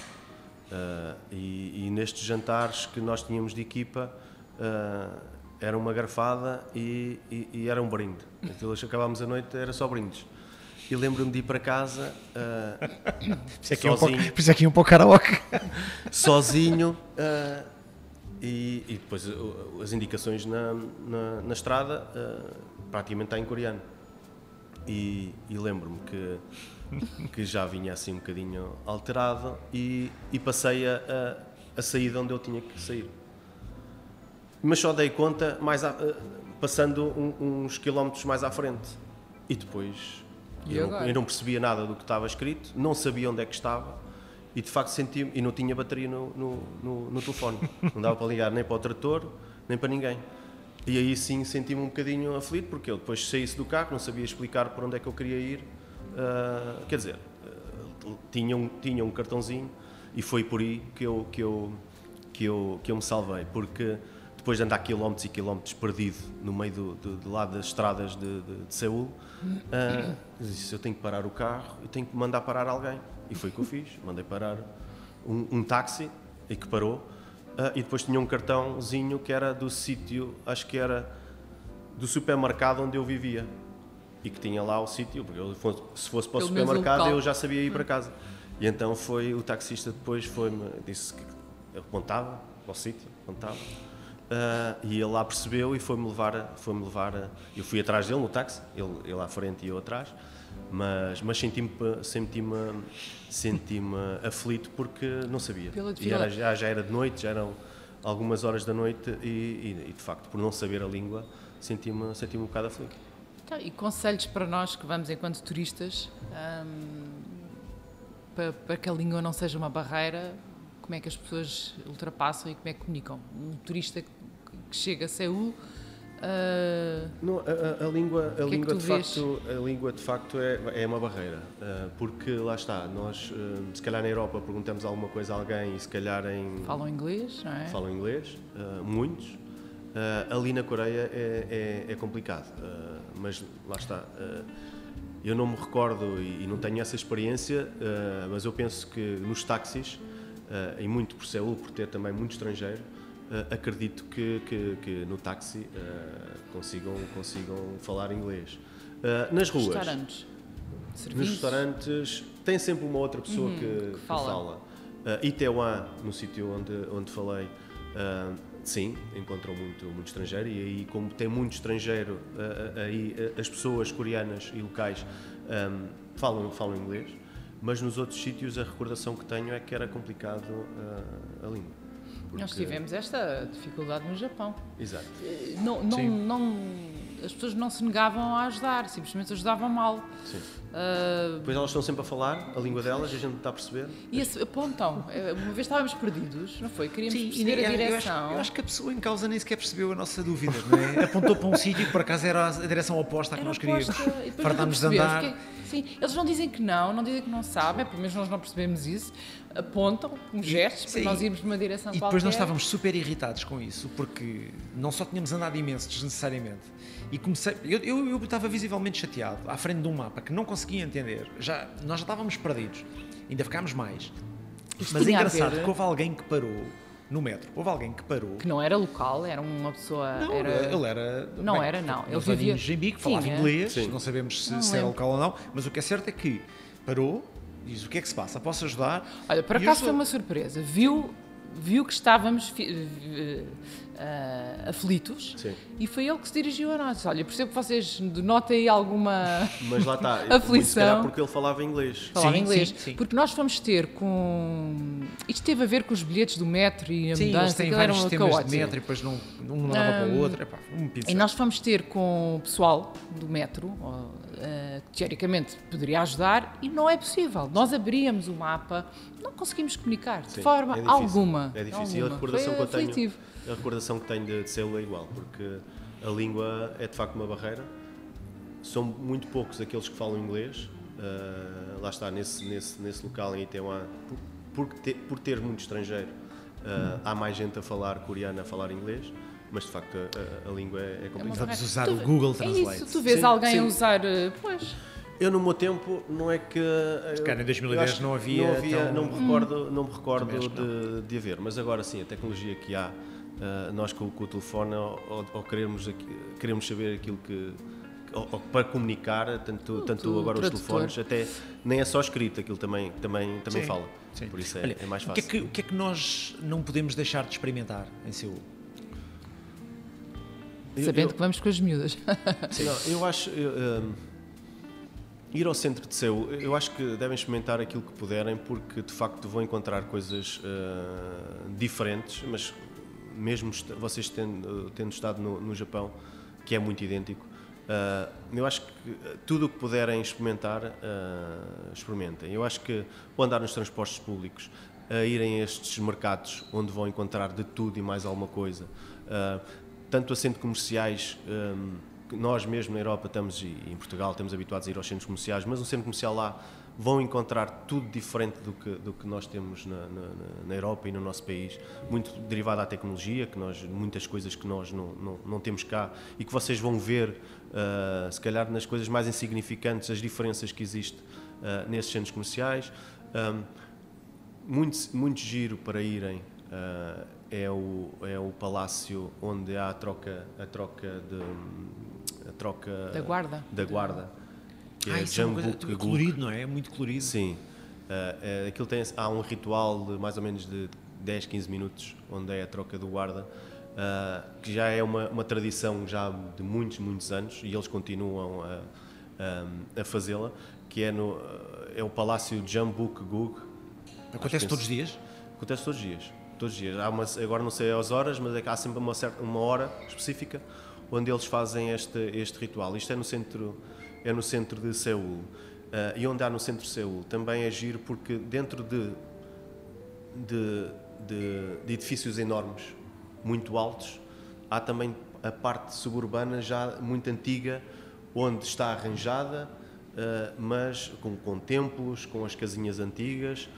Uh, e, e, nestes jantares que nós tínhamos de equipa uh, era uma garfada e, e, e, era um brinde. Aquilo que acabámos a noite era só brindes. E lembro-me de ir para casa uh,
por, isso é sozinho. Um por isso é que ia um pouco karaoke. <laughs>
sozinho uh, e, e, depois as indicações na, na, na estrada praticamente está em coreano. E, e lembro-me que que já vinha assim um bocadinho alterado e, e passei a, a, a, sair de onde eu tinha que sair. Mas só dei conta mais a, passando um, uns quilómetros mais à frente. E depois eu, não, eu, não, percebia nada do que estava escrito, não sabia onde é que estava e de facto senti e não tinha bateria no, no, no, no telefone. Não dava para ligar nem para o trator, nem para ninguém. E aí sim senti-me um bocadinho aflito, porque eu depois saísse do carro, não sabia explicar por onde é que eu queria ir Uh, quer dizer, uh, tinha, um, tinha um cartãozinho e foi por aí que eu, que eu, que eu, que eu me salvei, porque depois de andar quilómetros e quilómetros perdido no meio do, do, do lado das estradas de, de, de Seul, uh, disse, eu tenho que parar o carro e tenho que mandar parar alguém. E foi o que eu fiz, mandei parar um, um táxi e que parou, uh, e depois tinha um cartãozinho que era do sítio, acho que era do supermercado onde eu vivia e que tinha lá o sítio, porque eu, se fosse para o supermercado eu já sabia ir para hum. casa. E então foi o taxista depois foi-me disse que apontava para o sítio, apontava. Uh, e ele lá percebeu e foi-me levar, foi-me levar. A, eu fui atrás dele no táxi, ele, ele à frente e eu atrás, mas, mas senti-me senti-me senti-me aflito porque não sabia. E era, já, já era de noite, já eram algumas horas da noite e, e, e de facto por não saber a língua senti-me senti um bocado aflito.
Tá, e conselhos para nós que vamos enquanto turistas, um, para, para, que a língua não seja uma barreira, como é que as pessoas ultrapassam e como é que comunicam? Um turista que, que chega a Seul. Uh,
não, a, a, língua, a, é língua de facto, a língua de facto é, é uma barreira, uh, porque lá está, nós uh, se calhar na Europa perguntamos alguma coisa a alguém e se calhar em...
Falam inglês, não é?
Falam inglês, muitos, ali na Coreia é, é, é complicado, mas lá está. Eu não me recordo e, e não tenho essa experiência, mas eu penso que nos táxis, e muito por Seul, por ter também muito estrangeiro, acredito que, que, que, no táxi consigam, consigam falar inglês. nas ruas.
Restaurantes.
Nos restaurantes tem sempre uma outra pessoa uhum, que, que, fala. fala. Uh, Itaewon, no sítio onde, onde falei, uh, Sim, encontram muito, muito estrangeiro e aí, como tem muito estrangeiro, aí as pessoas coreanas e locais um, falam, falam inglês, mas nos outros sítios a recordação que tenho é que era complicado a, a língua.
Porque... Nós tivemos esta dificuldade no Japão.
Exato.
Não, não, não, as pessoas não se negavam a ajudar, simplesmente ajudavam mal.
Sim.
Uh,
Depois elas estão sempre a falar a língua delas a gente está a perceber.
e esse, apontam. Eh, Uma vez estávamos perdidos, não foi? Queríamos
Sim,
perceber
e
a
eu acho-
direção.
Eu acho, que a pessoa em causa nem sequer percebeu a nossa dúvida, não é? Apontou para um <laughs> sítio que por acaso era a direção oposta à que
Era
nós queríamos. Fartámos de andar.
que- sim, eles não dizem que não, não dizem que não sabem, pelo menos nós não percebemos isso. Apontam com gestos
Sim.
para nós irmos numa direção
E depois
qualquer.
nós estávamos super irritados com isso, porque não só tínhamos andado imenso desnecessariamente, e comecei. Eu, eu, eu estava visivelmente chateado à frente de um mapa que não conseguia entender. Já, nós já estávamos perdidos, ainda ficámos mais.
Isto
Mas é engraçado
ver-
que houve alguém que parou no metro, houve alguém que parou.
Que não era local, era uma pessoa.
Não,
era...
ele era.
Não era, não. Ele vivia-
em Bico, falava
Tinha.
inglês,
Sim.
não sabemos se,
Não
se era local ou não, mas o que é certo é que parou, diz o que é que se passa, posso ajudar?
Olha, por acaso foi uma surpresa. Viu, viu que estávamos fi- eh, aflitos
Sim.
e foi ele que se dirigiu a nós. Olha, percebo que vocês denotem aí alguma. <laughs>
Mas lá está. <laughs>
Aflição.
porque ele falava inglês.
falar
Sim,
inglês.
sim, sim.
Porque nós fomos ter com. Isto teve a ver com os bilhetes do metro e a
Sim,
mudança,
têm
aquilo era
vários
um
sistemas
caótico.
de metro e depois não, um não dava para o outro. Epá, um.
E nós fomos ter com o pessoal do metro, ó, eh, que teoricamente poderia ajudar, e não é possível. Nós abríamos o mapa, não conseguimos comunicar de
Sim,
forma
é difícil.
alguma.
É difícil. E a
alguma.
recordação
Foi
que eu tenho,
aflitivo.
a recordação que tenho de, de Seul é igual, porque a língua é de facto uma barreira. São muito poucos aqueles que falam inglês. Ah, lá está, nesse, nesse, nesse local em Itaewon, por, por, ter, por ter muito estrangeiro, ah, há mais gente a falar coreano, a falar inglês, mas de facto a, a- língua é, é complicada.
Vamos usar
Tu-
o Google
É
Translate.
isso, tu vês
Sim,
alguém
sim.
a usar. eh, Pois.
Eu no meu tempo não é que eu-
calhar em 2010
eu acho que
não havia
não, havia,
tão-
não me recordo, não me recordo
acho que
de, de haver, mas agora sim a tecnologia que há, ah, nós com, com o telefone ou, ou queremos queremos saber aquilo que ou, ou para comunicar tanto tanto agora os telefones até nem é só escrito aquilo também também também
Sim,
fala
sim.
por isso é,
Olha,
é mais
O que
fácil
é, que, o que é que nós não podemos deixar de experimentar em Seul?
Eu-
Sabendo
eu-
que vamos com as miúdas. <laughs>
Não, eu acho. eu, hum, ir ao centro de Seul, eu acho que devem experimentar aquilo que puderem, porque de facto vão encontrar coisas uh, diferentes, mas mesmo vocês tendo, tendo estado no, no Japão, que é muito idêntico, uh, eu acho que tudo o que puderem experimentar, uh, experimentem. Eu acho que o andar nos transportes públicos, a irem a estes mercados onde vão encontrar de tudo e mais alguma coisa, uh, tanto a centros comerciais. um, nós mesmo na Europa estamos e em Portugal estamos habituados a ir aos centros comerciais, mas um centro comercial lá vão encontrar tudo diferente do que, do que nós temos na, na, na Europa e no nosso país, muito derivado à tecnologia, que nós muitas coisas que nós não, não, não temos cá e que vocês vão ver, ah, se calhar nas coisas mais insignificantes, as diferenças que existem ah, nesses centros comerciais. Um, muito, muito giro para irem ah, é, o, é o palácio onde há a troca, a troca de a troca
Da guarda.
da guarda que
Ah,
é
isso é
Jambuk Guk.
colorido, não é? É muito colorido.
Sim. Ah, é, aquilo tem, há um ritual de mais ou menos de 10, 15 minutos, onde é a troca do guarda, ah, que já é uma, uma tradição já de muitos, muitos anos, e eles continuam a, a, a fazê-la, que é, no, é o Palácio Jambuk Guk.
Acontece todos os dias?
Acontece todos os dias. Todos os dias. Há uma, agora não sei as horas, mas é há sempre uma, certa, uma hora específica onde eles fazem este, este ritual. Isto é no centro, é no centro de Seul. Ah, e onde há no centro de Seul também é giro porque dentro de, de, de, de edifícios enormes, muito altos, há também a parte suburbana já muito antiga, onde está arranjada, ah, mas com, com templos, com as casinhas antigas,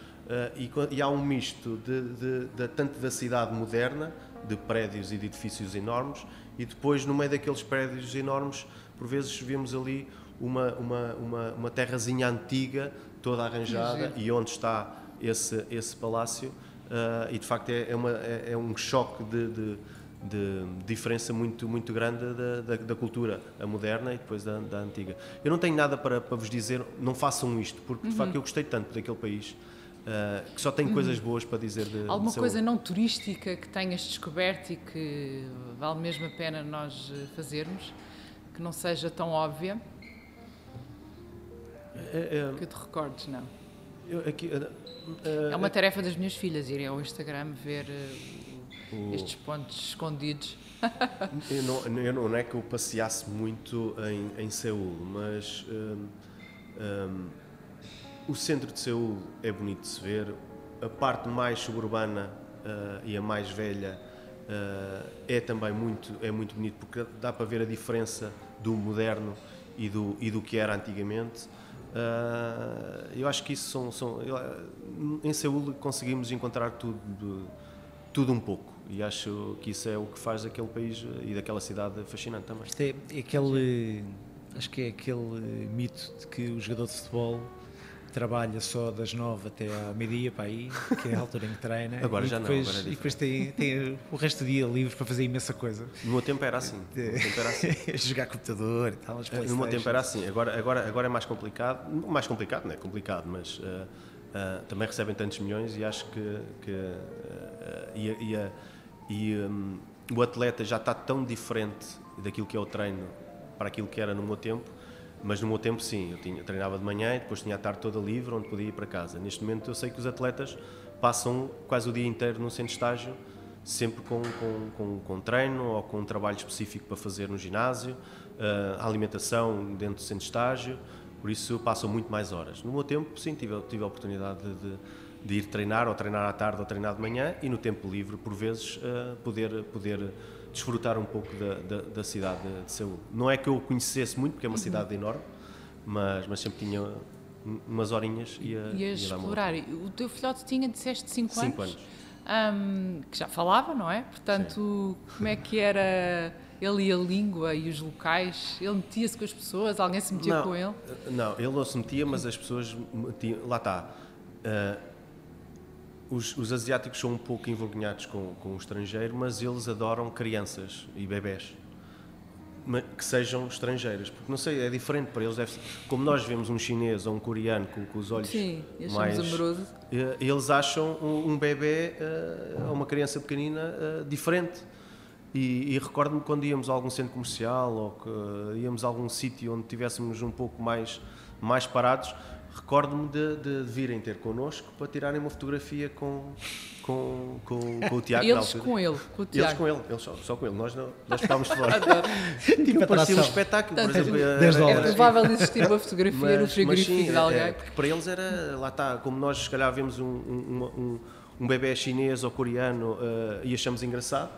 e, co- e há um misto de, de- de- tanto da cidade moderna, de prédios e de edifícios enormes, e depois no meio daqueles prédios enormes, por vezes vemos ali uma, uma, uma, uma terrazinha antiga, toda arranjada, e onde está esse, esse palácio, ah, e de facto é, é, uma- é- é um choque de, de- de diferença muito, muito grande da, da, da cultura, a moderna e depois da, da antiga. Eu não tenho nada para, para vos dizer, não façam isto, porque de facto eu gostei tanto daquele país, ah, que só tenho coisas boas para dizer de
Alguma
de
coisa não turística que tenhas descoberto e que vale mesmo a pena nós eh, fazermos, que não seja tão óbvia,
É, é,
que te recordes, não.
eu aqui, ah,
É uma tarefa das minhas filhas irem ao Instagram ver
O-
estes pontos escondidos. <laughs>
Eu não, eu não, não é que eu passeasse muito em, em Seul, mas hum, hum, o centro de Seul é bonito de se ver. A parte mais suburbana ah, e a mais velha ah, é também muito, é muito bonito porque dá para ver a diferença do moderno e do, e do que era antigamente. Ah, eu acho que isso são. são eu, em Seul conseguimos encontrar tudo, tudo um pouco. E acho que isso é o que faz daquele país e daquela cidade fascinante também.
Isto é aquele. Acho que é aquele mito de que o jogador de futebol trabalha só das nove até à meia-dia para aí, que é a altura em que treina. <laughs>
Agora
e
já não,
depois,
agora é
E depois tem, tem o resto do dia livre para fazer imensa coisa.
No meu tempo era assim. Tempo era assim. <laughs>
Jogar computador e tal, as
No meu tempo era assim. Agora, agora, agora é mais complicado. Não Mais complicado, não é complicado, mas ah, ah, também recebem tantos milhões e acho que. que ah, e, e e, hum, o atleta já está tão diferente daquilo que é o treino para aquilo que era no meu tempo. Mas no meu tempo, sim, eu tinha, treinava de manhã e depois tinha a tarde toda livre, onde podia ir para casa. Neste momento, eu sei que os atletas passam quase o dia inteiro no centro de estágio, sempre com, com, com, com treino ou com um trabalho específico para fazer no ginásio, a alimentação dentro do centro de estágio, por isso passam muito mais horas. No meu tempo, sim, tive, tive a oportunidade de, de, ir treinar, ou treinar à tarde, ou treinar de manhã, e no tempo livre, por vezes, eh, poder, poder desfrutar um pouco da, da, da cidade de Seul. Não é que eu o conhecesse muito, porque é uma cidade enorme, mas, mas sempre tinha um- umas horinhas e ia,
E a explorar. O teu filhote tinha, disseste, 5 anos?
Cinco anos.
Ahm, que já falava, não é? Portanto, como é que era ele e a língua e os locais? Ele metia-se com as pessoas? Alguém se metia
não,
com ele?
Não, ele não se metia, mas as pessoas metiam. Lá está. Ah, os, os asiáticos são um pouco envergonhados com, com o estrangeiro, mas eles adoram crianças e bebés que sejam estrangeiras, porque não sei, é diferente para eles. Deve como nós vemos um chinês ou um coreano com, com os olhos
Sim,
mais.
amoroso.
eh, Eles acham um, um bebê eh, ou uma criança pequenina eh, diferente. E, e recordo-me quando íamos a algum centro comercial ou que íamos a algum sítio onde tivéssemos um pouco mais, mais parados, recordo-me de, de virem ter connosco para tirarem uma fotografia com, com, com, com o Tiago.
Eles com ele, com o
Eles
Tiago.
com ele, eles só, só com ele, nós, não, nós ficámos fora.
Adoro.
Tipo
Parecia um espetáculo, por
Portanto,
exemplo.
É
dólares.
provável existir uma fotografia no
mas
frigorífico
sim,
de
é,
alguém.
porque para eles era, lá está, como nós se calhar vemos um, um, um, um bebê chinês ou coreano eh, e achamos engraçado,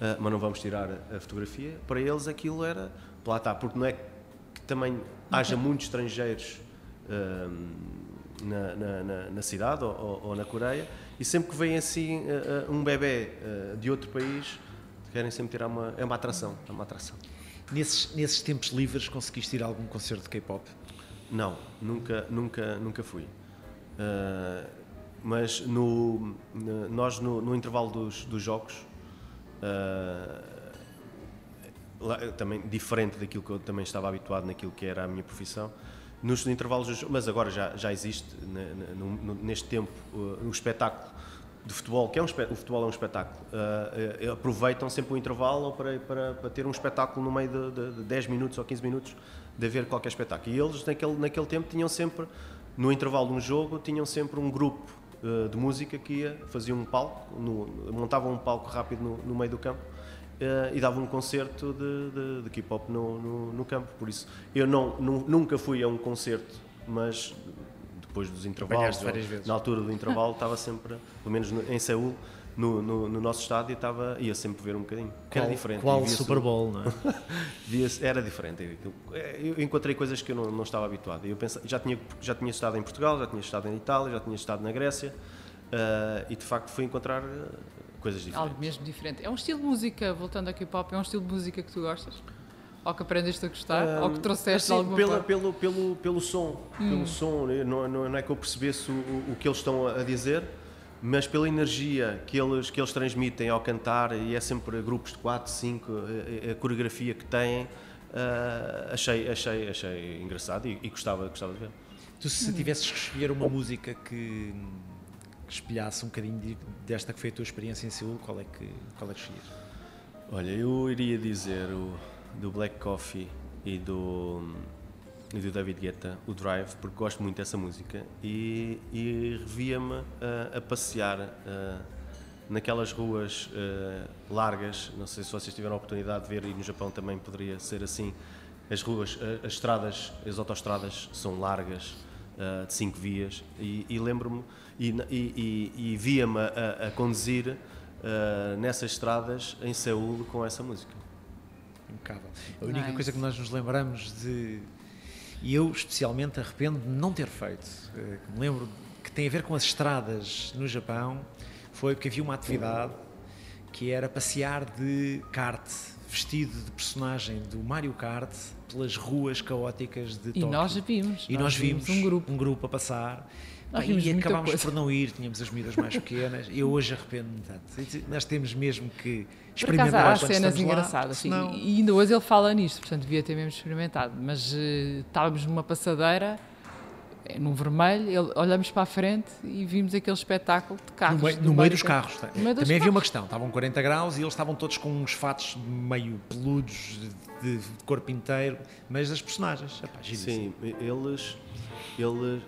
eh, mas não vamos tirar a, fotografia, para eles aquilo era, lá está, porque não é que também haja muitos estrangeiros na, na- na- na cidade ou, ou- na Coreia, e sempre que vem assim eh, eh, um bebê eh, de outro país, querem sempre tirar uma, é uma atração, é uma atração.
Nesses, nesses tempos livres conseguiste ir a algum concerto de K-pop?
Não, nunca, nunca, nunca fui. Uh, mas no, nós no, no intervalo dos, dos jogos, uh, lá, também diferente daquilo que eu também estava habituado naquilo que era a minha profissão, nos intervalos, mas agora já, já existe no- no- neste tempo uh, o espetáculo de futebol, que é um o futebol é um espetáculo, uh, uh, aproveitam sempre o intervalo para, para, para ter um espetáculo no meio de, de, de 10 minutos ou 15 minutos de haver qualquer espetáculo. E eles naquele, naquele tempo tinham sempre, no intervalo de um jogo, tinham sempre um grupo uh, de música que ia, fazia um palco, no, montavam um palco rápido no, no meio do campo eh, e dava um concerto de, de, de K-pop no, no, no campo. Por isso, eu não, nu- nunca fui a um concerto, mas depois dos intervalos,
vezes.
na altura do intervalo, estava sempre, pelo menos no- em Seul, no, no, no nosso estádio, estava, ia sempre ver um bocadinho. Que era
Qual-
diferente.
Qual Super Bowl, não é? <laughs>
era diferente. Eu encontrei coisas que eu não, não estava habituado. Eu pensei, já, tinha, já tinha estado em Portugal, já tinha estado em Itália, já tinha estado na Grécia eh, e de facto fui encontrar eh, coisas diferentes.
Algo mesmo diferente. É um estilo de música, voltando ao K-pop, é um estilo de música que tu gostas? Ou que aprendeste a gostar? ou que trouxeste de
Assim,
alguma
pela,
forma?
pelo, pelo, pelo som, pelo som, não, não, não é que eu percebesse o, o que eles estão a dizer, mas pela energia que eles, que eles transmitem ao cantar, e é sempre grupos de 4, 5, a, a coreografia que têm, ah, achei, achei, achei engraçado e, e gostava, gostava de ver.
Tu se tivesses que escolher uma música que, espelhasse um bocadinho de- desta que foi a tua experiência em Seul, qual é que, qual é que escolhias?
Olha, eu iria dizer o, do Black Coffee e do, e do David Guetta, o Drive, porque gosto muito dessa música e, e revia-me a, passear naquelas ruas largas, não sei se vocês tiveram a oportunidade de ver, e no Japão também poderia ser assim, as ruas, as estradas, as autoestradas são largas, de cinco vias, e, e lembro-me, e, e, e via-me a, a, conduzir nessas estradas em Seul com essa música.
Impecável. A única nice. coisa que nós nos lembramos de, e eu especialmente arrependo de não ter feito, que me lembro que tem a ver com as estradas no Japão, foi porque havia uma atividade que era passear de kart vestido de personagem do Mario Kart pelas ruas caóticas de Tóquio.
E nós vimos.
E nós, nós vimos, vimos, um grupo, um grupo a passar. Nós e acabámos por não ir, tínhamos as medidas mais pequenas. Eu hoje arrependo-me tanto. Nós temos mesmo que experimentar.
Por há cenas engraçadas. Sim. E ainda hoje ele fala nisto, portanto devia ter mesmo experimentado. Mas uh, estávamos numa passadeira num vermelho, ele, olhamos para a frente e vimos aquele espetáculo de carros.
No meio, no meio dos carros. Meio Também dos havia carros. uma questão, estavam 40 graus e eles estavam todos com uns fatos meio peludos, de, de corpo inteiro, mas as personagens. Epá,
Sim, eles, eles,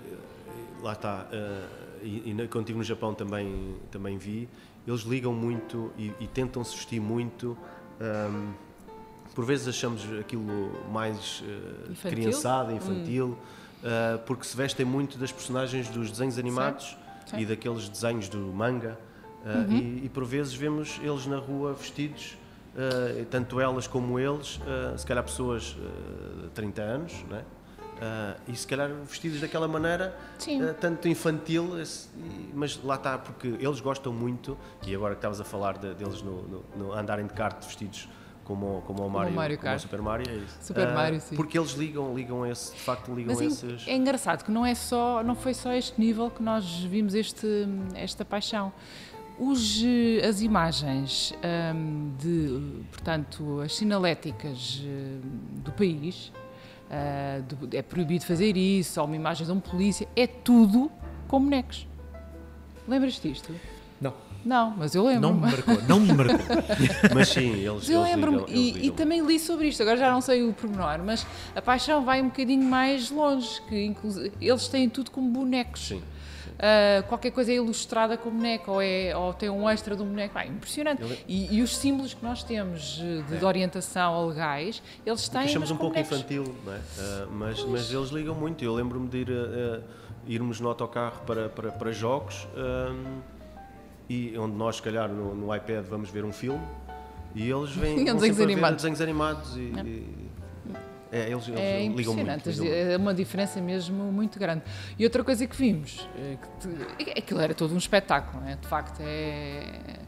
lá está, uh, e, e quando estive no Japão também, também vi, eles ligam muito e, e tentam se vestir muito. Um, ehm, por vezes achamos aquilo mais uh, infantil? criançado, infantil. Hum uh, porque se vestem muito das personagens dos desenhos animados sim, sim. e daqueles desenhos do manga. Uh, uhum. e, e, por vezes vemos eles na rua vestidos, tanto elas como eles, se calhar pessoas de 30 anos, né? E se calhar vestidos daquela maneira, tanto infantil, mas lá está, porque eles gostam muito, e agora que estavas a falar de, deles no, no, no andarem de kart vestidos como, como o Mario, como, Mario como o Super Mario. É isso.
Super uh, Mario, sim.
Porque eles ligam, ligam esse, de facto ligam
Mas
esses.
É engraçado que não é só, não foi só este nível que nós vimos este, esta paixão. Os, eh, as imagens um, de, portanto, as sinaléticas uh, do país, uh, é proibido fazer isso, ou uma imagem de um polícia, é tudo com bonecos. Lembras-te disto?
Não.
Não, mas eu lembro.
Não me marcou, não me marcou. <laughs>
mas sim, eles. Eu lembro-me
e, e, também li sobre isto, agora já não sei o pormenor, mas a paixão vai um bocadinho mais longe, que eles têm tudo como bonecos. Sim. Uh, qualquer coisa é ilustrada com boneco ou, é, ou tem um extra de um boneco. Ah, impressionante. E, e, os símbolos que nós temos de, é. de orientação a legais, eles têm.
Achamos um pouco bonecos. infantil, não é? Uh, mas, mas eles ligam muito. Eu lembro-me de ir, uh, irmos no autocarro para, para, para jogos e onde nós, se calhar, no, no iPad vamos ver um filme e eles vêm <laughs>
desenhos animados.
desenhos animados e, e é, eles, eles
é
ligam
muito,
ligam
É uma diferença mesmo muito grande. E outra coisa que vimos, é que te, aquilo era todo um espetáculo, é? de facto, é,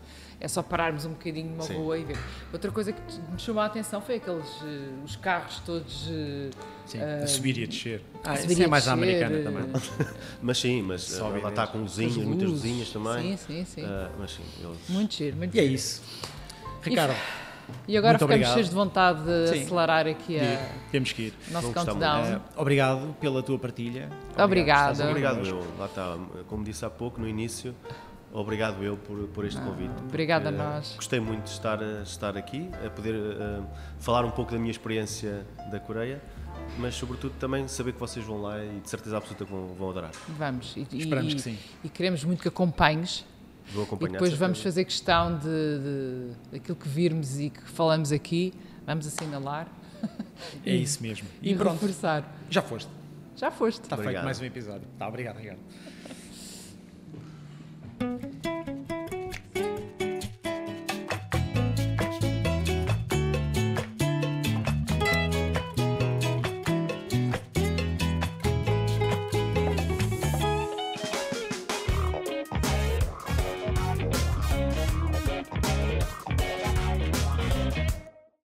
é só pararmos um bocadinho numa Sim. rua e ver. Outra coisa que me chamou a atenção foi aqueles eh, os carros todos.
Eh, sim, uh, a subir e a descer. Ah, isso é mais americana também. <laughs>
mas sim, mas ela lá está com luzinhas, muitas luzinhas também.
Sim, sim, sim.
Uh, mas sim, eles...
Muito giro, muito
E é isso. Ricardo.
E agora ficamos obrigado. cheios de vontade de Sim. acelerar aqui a.
Temos que ir.
Nosso countdown.
obrigado pela tua partilha.
Obrigado.
Obrigado, obrigado eu. Lá está, como disse há pouco, no início, Obrigado eu por, por este ah, convite.
Obrigada a nós.
Gostei muito de estar, estar aqui, a poder uh, falar um pouco da minha experiência da Coreia, mas sobretudo também saber que vocês vão lá e de certeza absoluta que vão, vão adorar.
Vamos.
E, Esperamos
e,
que sim.
E queremos muito que acompanhes.
Vou acompanhar.
E depois vamos fazer questão de, de aquilo que virmos e que falamos aqui, vamos assinalar.
É e, isso mesmo.
E, e pronto. reforçar.
Já foste.
Já foste.
Está feito mais um episódio. Tá, obrigado, Ricardo.